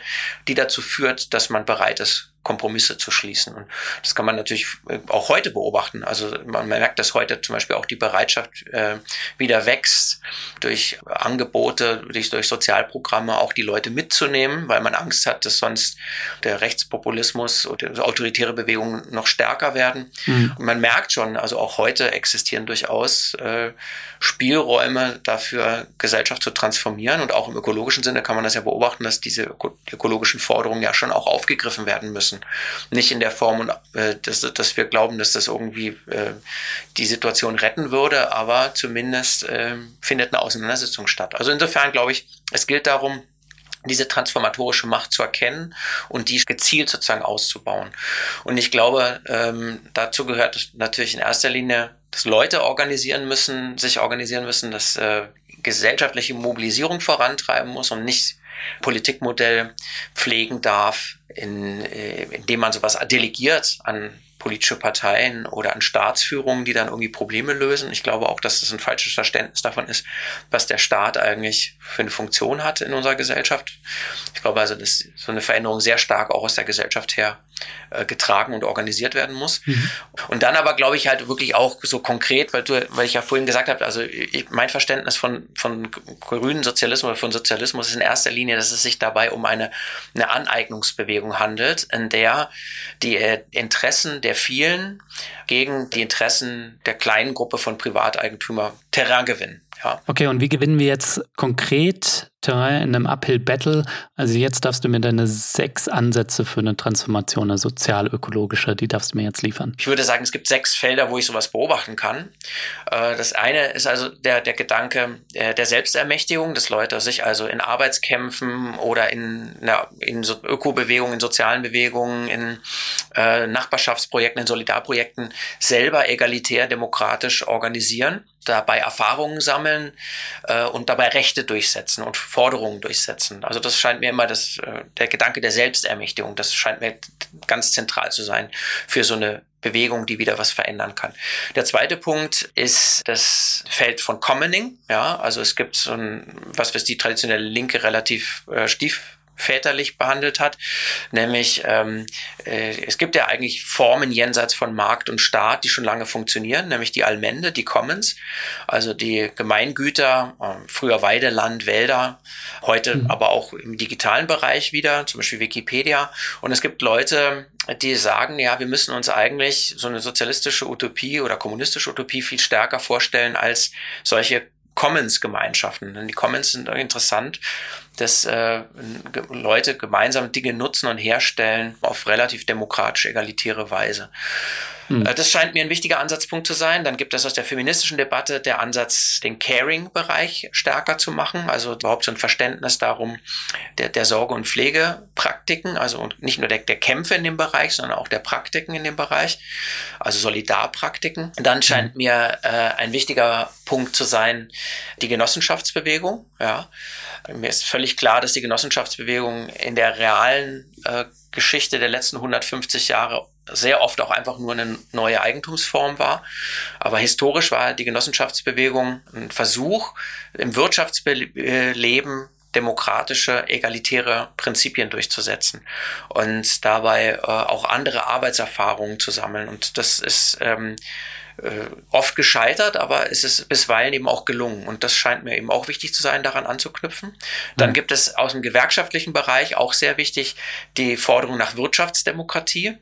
die dazu führt, dass man bereit ist, Kompromisse zu schließen. Und das kann man natürlich äh, auch heute beobachten. Also man merkt, dass heute zum Beispiel auch die Bereitschaft äh, wieder wächst, durch Angebote, durch, durch Sozialprogramme auch die Leute mitzunehmen, weil man Angst hat, dass sonst der Rechtspopulismus oder autoritäre Bewegungen noch stärker werden. Mhm. Und man merkt schon, also auch heute existieren durchaus äh, Spielräume dafür, Gesellschaft zu transformieren. Und auch im ökologischen Sinne kann man das ja beobachten, dass diese ökologischen Forderungen ja schon auch aufgegriffen werden müssen müssen. Nicht in der Form, äh, dass, dass wir glauben, dass das irgendwie äh, die Situation retten würde, aber zumindest äh, findet eine Auseinandersetzung statt. Also insofern glaube ich, es gilt darum, diese transformatorische Macht zu erkennen und die gezielt sozusagen auszubauen. Und ich glaube, ähm, dazu gehört natürlich in erster Linie, dass Leute organisieren müssen, sich organisieren müssen, dass äh, gesellschaftliche Mobilisierung vorantreiben muss und nicht Politikmodell pflegen darf, in, äh, indem man sowas delegiert an politische Parteien oder an Staatsführungen, die dann irgendwie Probleme lösen. Ich glaube auch, dass das ein falsches Verständnis davon ist, was der Staat eigentlich für eine Funktion hat in unserer Gesellschaft. Ich glaube also, dass so eine Veränderung sehr stark auch aus der Gesellschaft her äh, getragen und organisiert werden muss. Mhm. Und dann aber glaube ich halt wirklich auch so konkret, weil du, weil ich ja vorhin gesagt habe, also ich, mein Verständnis von, von grünen Sozialismus oder von Sozialismus ist in erster Linie, dass es sich dabei um eine, eine Aneignungsbewegung handelt, in der die äh, Interessen der vielen gegen die Interessen der kleinen Gruppe von Privateigentümer Terrain gewinnen. Ja. Okay, und wie gewinnen wir jetzt konkret Terrain in einem Uphill-Battle? Also jetzt darfst du mir deine sechs Ansätze für eine Transformation, eine sozial-ökologische, die darfst du mir jetzt liefern. Ich würde sagen, es gibt sechs Felder, wo ich sowas beobachten kann. Äh, das eine ist also der, der Gedanke der Selbstermächtigung, dass Leute sich also in Arbeitskämpfen oder in, in so Ökobewegungen, in sozialen Bewegungen, in äh, Nachbarschaftsprojekten, in Solidarprojekten selber egalitär demokratisch organisieren dabei Erfahrungen sammeln äh, und dabei Rechte durchsetzen und Forderungen durchsetzen. Also das scheint mir immer das, äh, der Gedanke der Selbstermächtigung, das scheint mir ganz zentral zu sein für so eine Bewegung, die wieder was verändern kann. Der zweite Punkt ist das Feld von Commoning. Ja, also es gibt so ein, was was die traditionelle Linke relativ äh, stief väterlich behandelt hat, nämlich ähm, äh, es gibt ja eigentlich Formen jenseits von Markt und Staat, die schon lange funktionieren, nämlich die Allmende, die Commons, also die Gemeingüter, äh, früher Weideland, Wälder, heute mhm. aber auch im digitalen Bereich wieder, zum Beispiel Wikipedia. Und es gibt Leute, die sagen, ja, wir müssen uns eigentlich so eine sozialistische Utopie oder kommunistische Utopie viel stärker vorstellen als solche Commons-Gemeinschaften. Denn die Commons sind interessant, dass äh, Leute gemeinsam Dinge nutzen und herstellen auf relativ demokratisch egalitäre Weise. Hm. Äh, das scheint mir ein wichtiger Ansatzpunkt zu sein. Dann gibt es aus der feministischen Debatte der Ansatz, den Caring-Bereich stärker zu machen, also überhaupt so ein Verständnis darum der, der Sorge- und Pflegepraktiken, also nicht nur der, der Kämpfe in dem Bereich, sondern auch der Praktiken in dem Bereich, also Solidarpraktiken. Dann scheint hm. mir äh, ein wichtiger Punkt zu sein, die Genossenschaftsbewegung. Ja. Mir ist völlig klar, dass die Genossenschaftsbewegung in der realen äh, Geschichte der letzten 150 Jahre sehr oft auch einfach nur eine neue Eigentumsform war. Aber historisch war die Genossenschaftsbewegung ein Versuch, im Wirtschaftsleben demokratische, egalitäre Prinzipien durchzusetzen und dabei äh, auch andere Arbeitserfahrungen zu sammeln. Und das ist ähm, äh, oft gescheitert, aber es ist bisweilen eben auch gelungen. Und das scheint mir eben auch wichtig zu sein, daran anzuknüpfen. Dann mhm. gibt es aus dem gewerkschaftlichen Bereich auch sehr wichtig die Forderung nach Wirtschaftsdemokratie.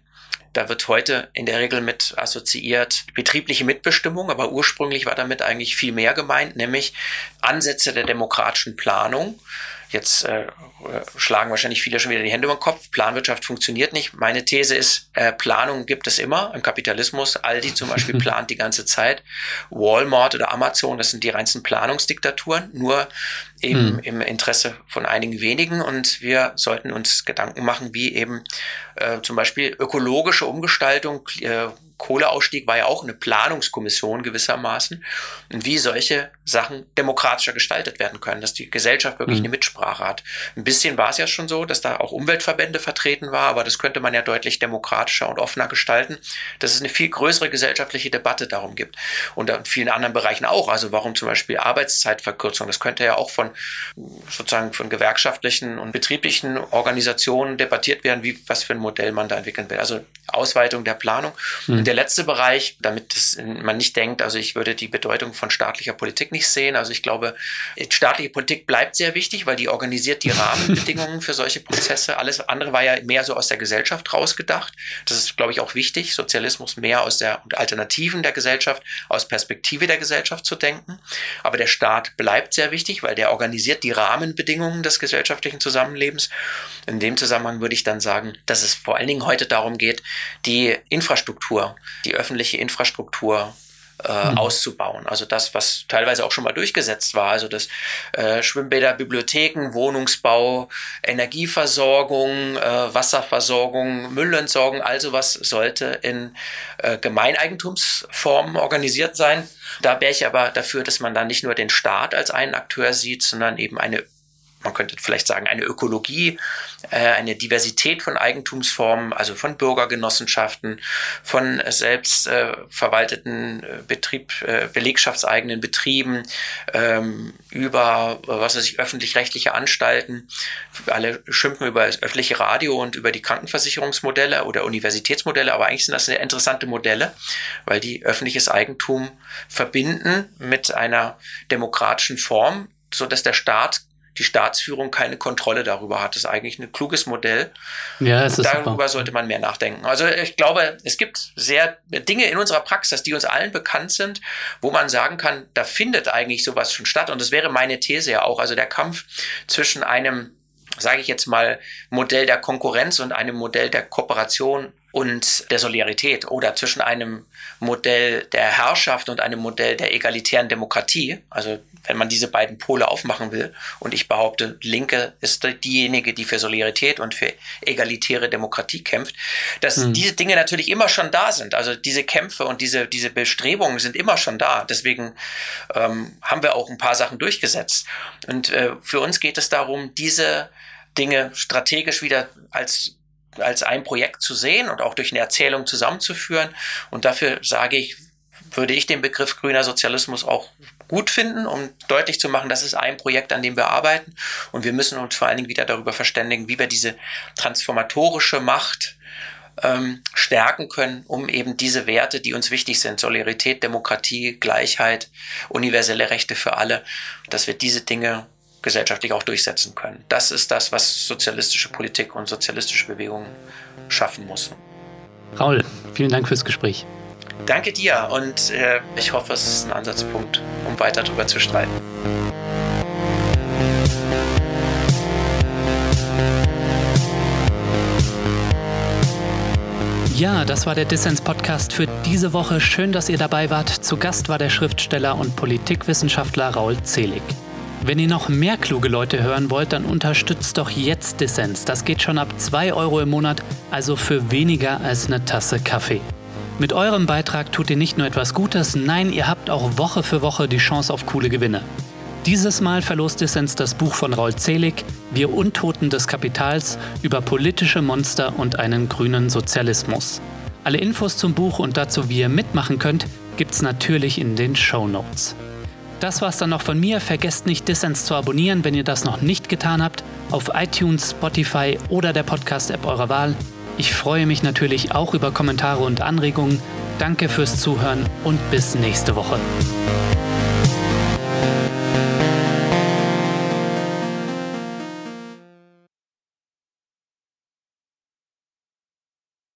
Da wird heute in der Regel mit assoziiert betriebliche Mitbestimmung, aber ursprünglich war damit eigentlich viel mehr gemeint, nämlich Ansätze der demokratischen Planung. Jetzt äh, schlagen wahrscheinlich viele schon wieder die Hände über den Kopf. Planwirtschaft funktioniert nicht. Meine These ist, äh, Planung gibt es immer im Kapitalismus. Aldi zum Beispiel plant die ganze Zeit. Walmart oder Amazon, das sind die reinsten Planungsdiktaturen, nur eben hm. im Interesse von einigen wenigen. Und wir sollten uns Gedanken machen, wie eben äh, zum Beispiel ökologische Umgestaltung, äh, Kohleausstieg war ja auch eine Planungskommission gewissermaßen und wie solche Sachen demokratischer gestaltet werden können, dass die Gesellschaft wirklich mhm. eine Mitsprache hat. Ein bisschen war es ja schon so, dass da auch Umweltverbände vertreten war, aber das könnte man ja deutlich demokratischer und offener gestalten, dass es eine viel größere gesellschaftliche Debatte darum gibt und in vielen anderen Bereichen auch. Also warum zum Beispiel Arbeitszeitverkürzung, das könnte ja auch von sozusagen von gewerkschaftlichen und betrieblichen Organisationen debattiert werden, wie was für ein Modell man da entwickeln will. Also Ausweitung der Planung. Mhm der letzte Bereich, damit das, man nicht denkt, also ich würde die Bedeutung von staatlicher Politik nicht sehen. Also ich glaube, staatliche Politik bleibt sehr wichtig, weil die organisiert die Rahmenbedingungen für solche Prozesse. Alles andere war ja mehr so aus der Gesellschaft rausgedacht. Das ist, glaube ich, auch wichtig, Sozialismus mehr aus der Alternativen der Gesellschaft, aus Perspektive der Gesellschaft zu denken. Aber der Staat bleibt sehr wichtig, weil der organisiert die Rahmenbedingungen des gesellschaftlichen Zusammenlebens. In dem Zusammenhang würde ich dann sagen, dass es vor allen Dingen heute darum geht, die Infrastruktur die öffentliche Infrastruktur mhm. auszubauen. Also das, was teilweise auch schon mal durchgesetzt war, also das äh, Schwimmbäder, Bibliotheken, Wohnungsbau, Energieversorgung, äh, Wasserversorgung, Müllentsorgung, also was sollte in äh, Gemeineigentumsformen organisiert sein. Da wäre ich aber dafür, dass man da nicht nur den Staat als einen Akteur sieht, sondern eben eine man könnte vielleicht sagen, eine Ökologie, äh, eine Diversität von Eigentumsformen, also von Bürgergenossenschaften, von selbst äh, verwalteten äh, Betrieb, äh, belegschaftseigenen Betrieben, ähm, über, was weiß ich, öffentlich-rechtliche Anstalten. Alle schimpfen über das öffentliche Radio und über die Krankenversicherungsmodelle oder Universitätsmodelle, aber eigentlich sind das sehr interessante Modelle, weil die öffentliches Eigentum verbinden mit einer demokratischen Form, so dass der Staat die Staatsführung keine Kontrolle darüber hat. Das ist eigentlich ein kluges Modell. Ja, es ist darüber super. sollte man mehr nachdenken. Also ich glaube, es gibt sehr Dinge in unserer Praxis, die uns allen bekannt sind, wo man sagen kann, da findet eigentlich sowas schon statt. Und das wäre meine These ja auch. Also der Kampf zwischen einem sage ich jetzt mal, Modell der Konkurrenz und einem Modell der Kooperation und der Solidarität oder zwischen einem Modell der Herrschaft und einem Modell der egalitären Demokratie. Also wenn man diese beiden Pole aufmachen will. Und ich behaupte, Linke ist diejenige, die für Solidarität und für egalitäre Demokratie kämpft, dass mhm. diese Dinge natürlich immer schon da sind. Also diese Kämpfe und diese, diese Bestrebungen sind immer schon da. Deswegen ähm, haben wir auch ein paar Sachen durchgesetzt. Und äh, für uns geht es darum, diese Dinge strategisch wieder als als ein Projekt zu sehen und auch durch eine Erzählung zusammenzuführen. Und dafür sage ich, würde ich den Begriff grüner Sozialismus auch gut finden, um deutlich zu machen, das ist ein Projekt, an dem wir arbeiten. Und wir müssen uns vor allen Dingen wieder darüber verständigen, wie wir diese transformatorische Macht ähm, stärken können, um eben diese Werte, die uns wichtig sind, Solidarität, Demokratie, Gleichheit, universelle Rechte für alle, dass wir diese Dinge gesellschaftlich auch durchsetzen können. Das ist das, was sozialistische Politik und sozialistische Bewegungen schaffen muss. Raul, vielen Dank fürs Gespräch. Danke dir und äh, ich hoffe, es ist ein Ansatzpunkt, um weiter darüber zu streiten. Ja, das war der Dissens-Podcast für diese Woche. Schön, dass ihr dabei wart. Zu Gast war der Schriftsteller und Politikwissenschaftler Raul Zelig. Wenn ihr noch mehr kluge Leute hören wollt, dann unterstützt doch jetzt Dissens. Das geht schon ab 2 Euro im Monat, also für weniger als eine Tasse Kaffee. Mit eurem Beitrag tut ihr nicht nur etwas Gutes, nein, ihr habt auch Woche für Woche die Chance auf coole Gewinne. Dieses Mal verlost Dissens das Buch von Raul Zelig, Wir Untoten des Kapitals, über politische Monster und einen grünen Sozialismus. Alle Infos zum Buch und dazu, wie ihr mitmachen könnt, gibt's natürlich in den Show Notes. Das war's dann noch von mir. Vergesst nicht, Dissens zu abonnieren, wenn ihr das noch nicht getan habt, auf iTunes, Spotify oder der Podcast-App eurer Wahl. Ich freue mich natürlich auch über Kommentare und Anregungen. Danke fürs Zuhören und bis nächste Woche.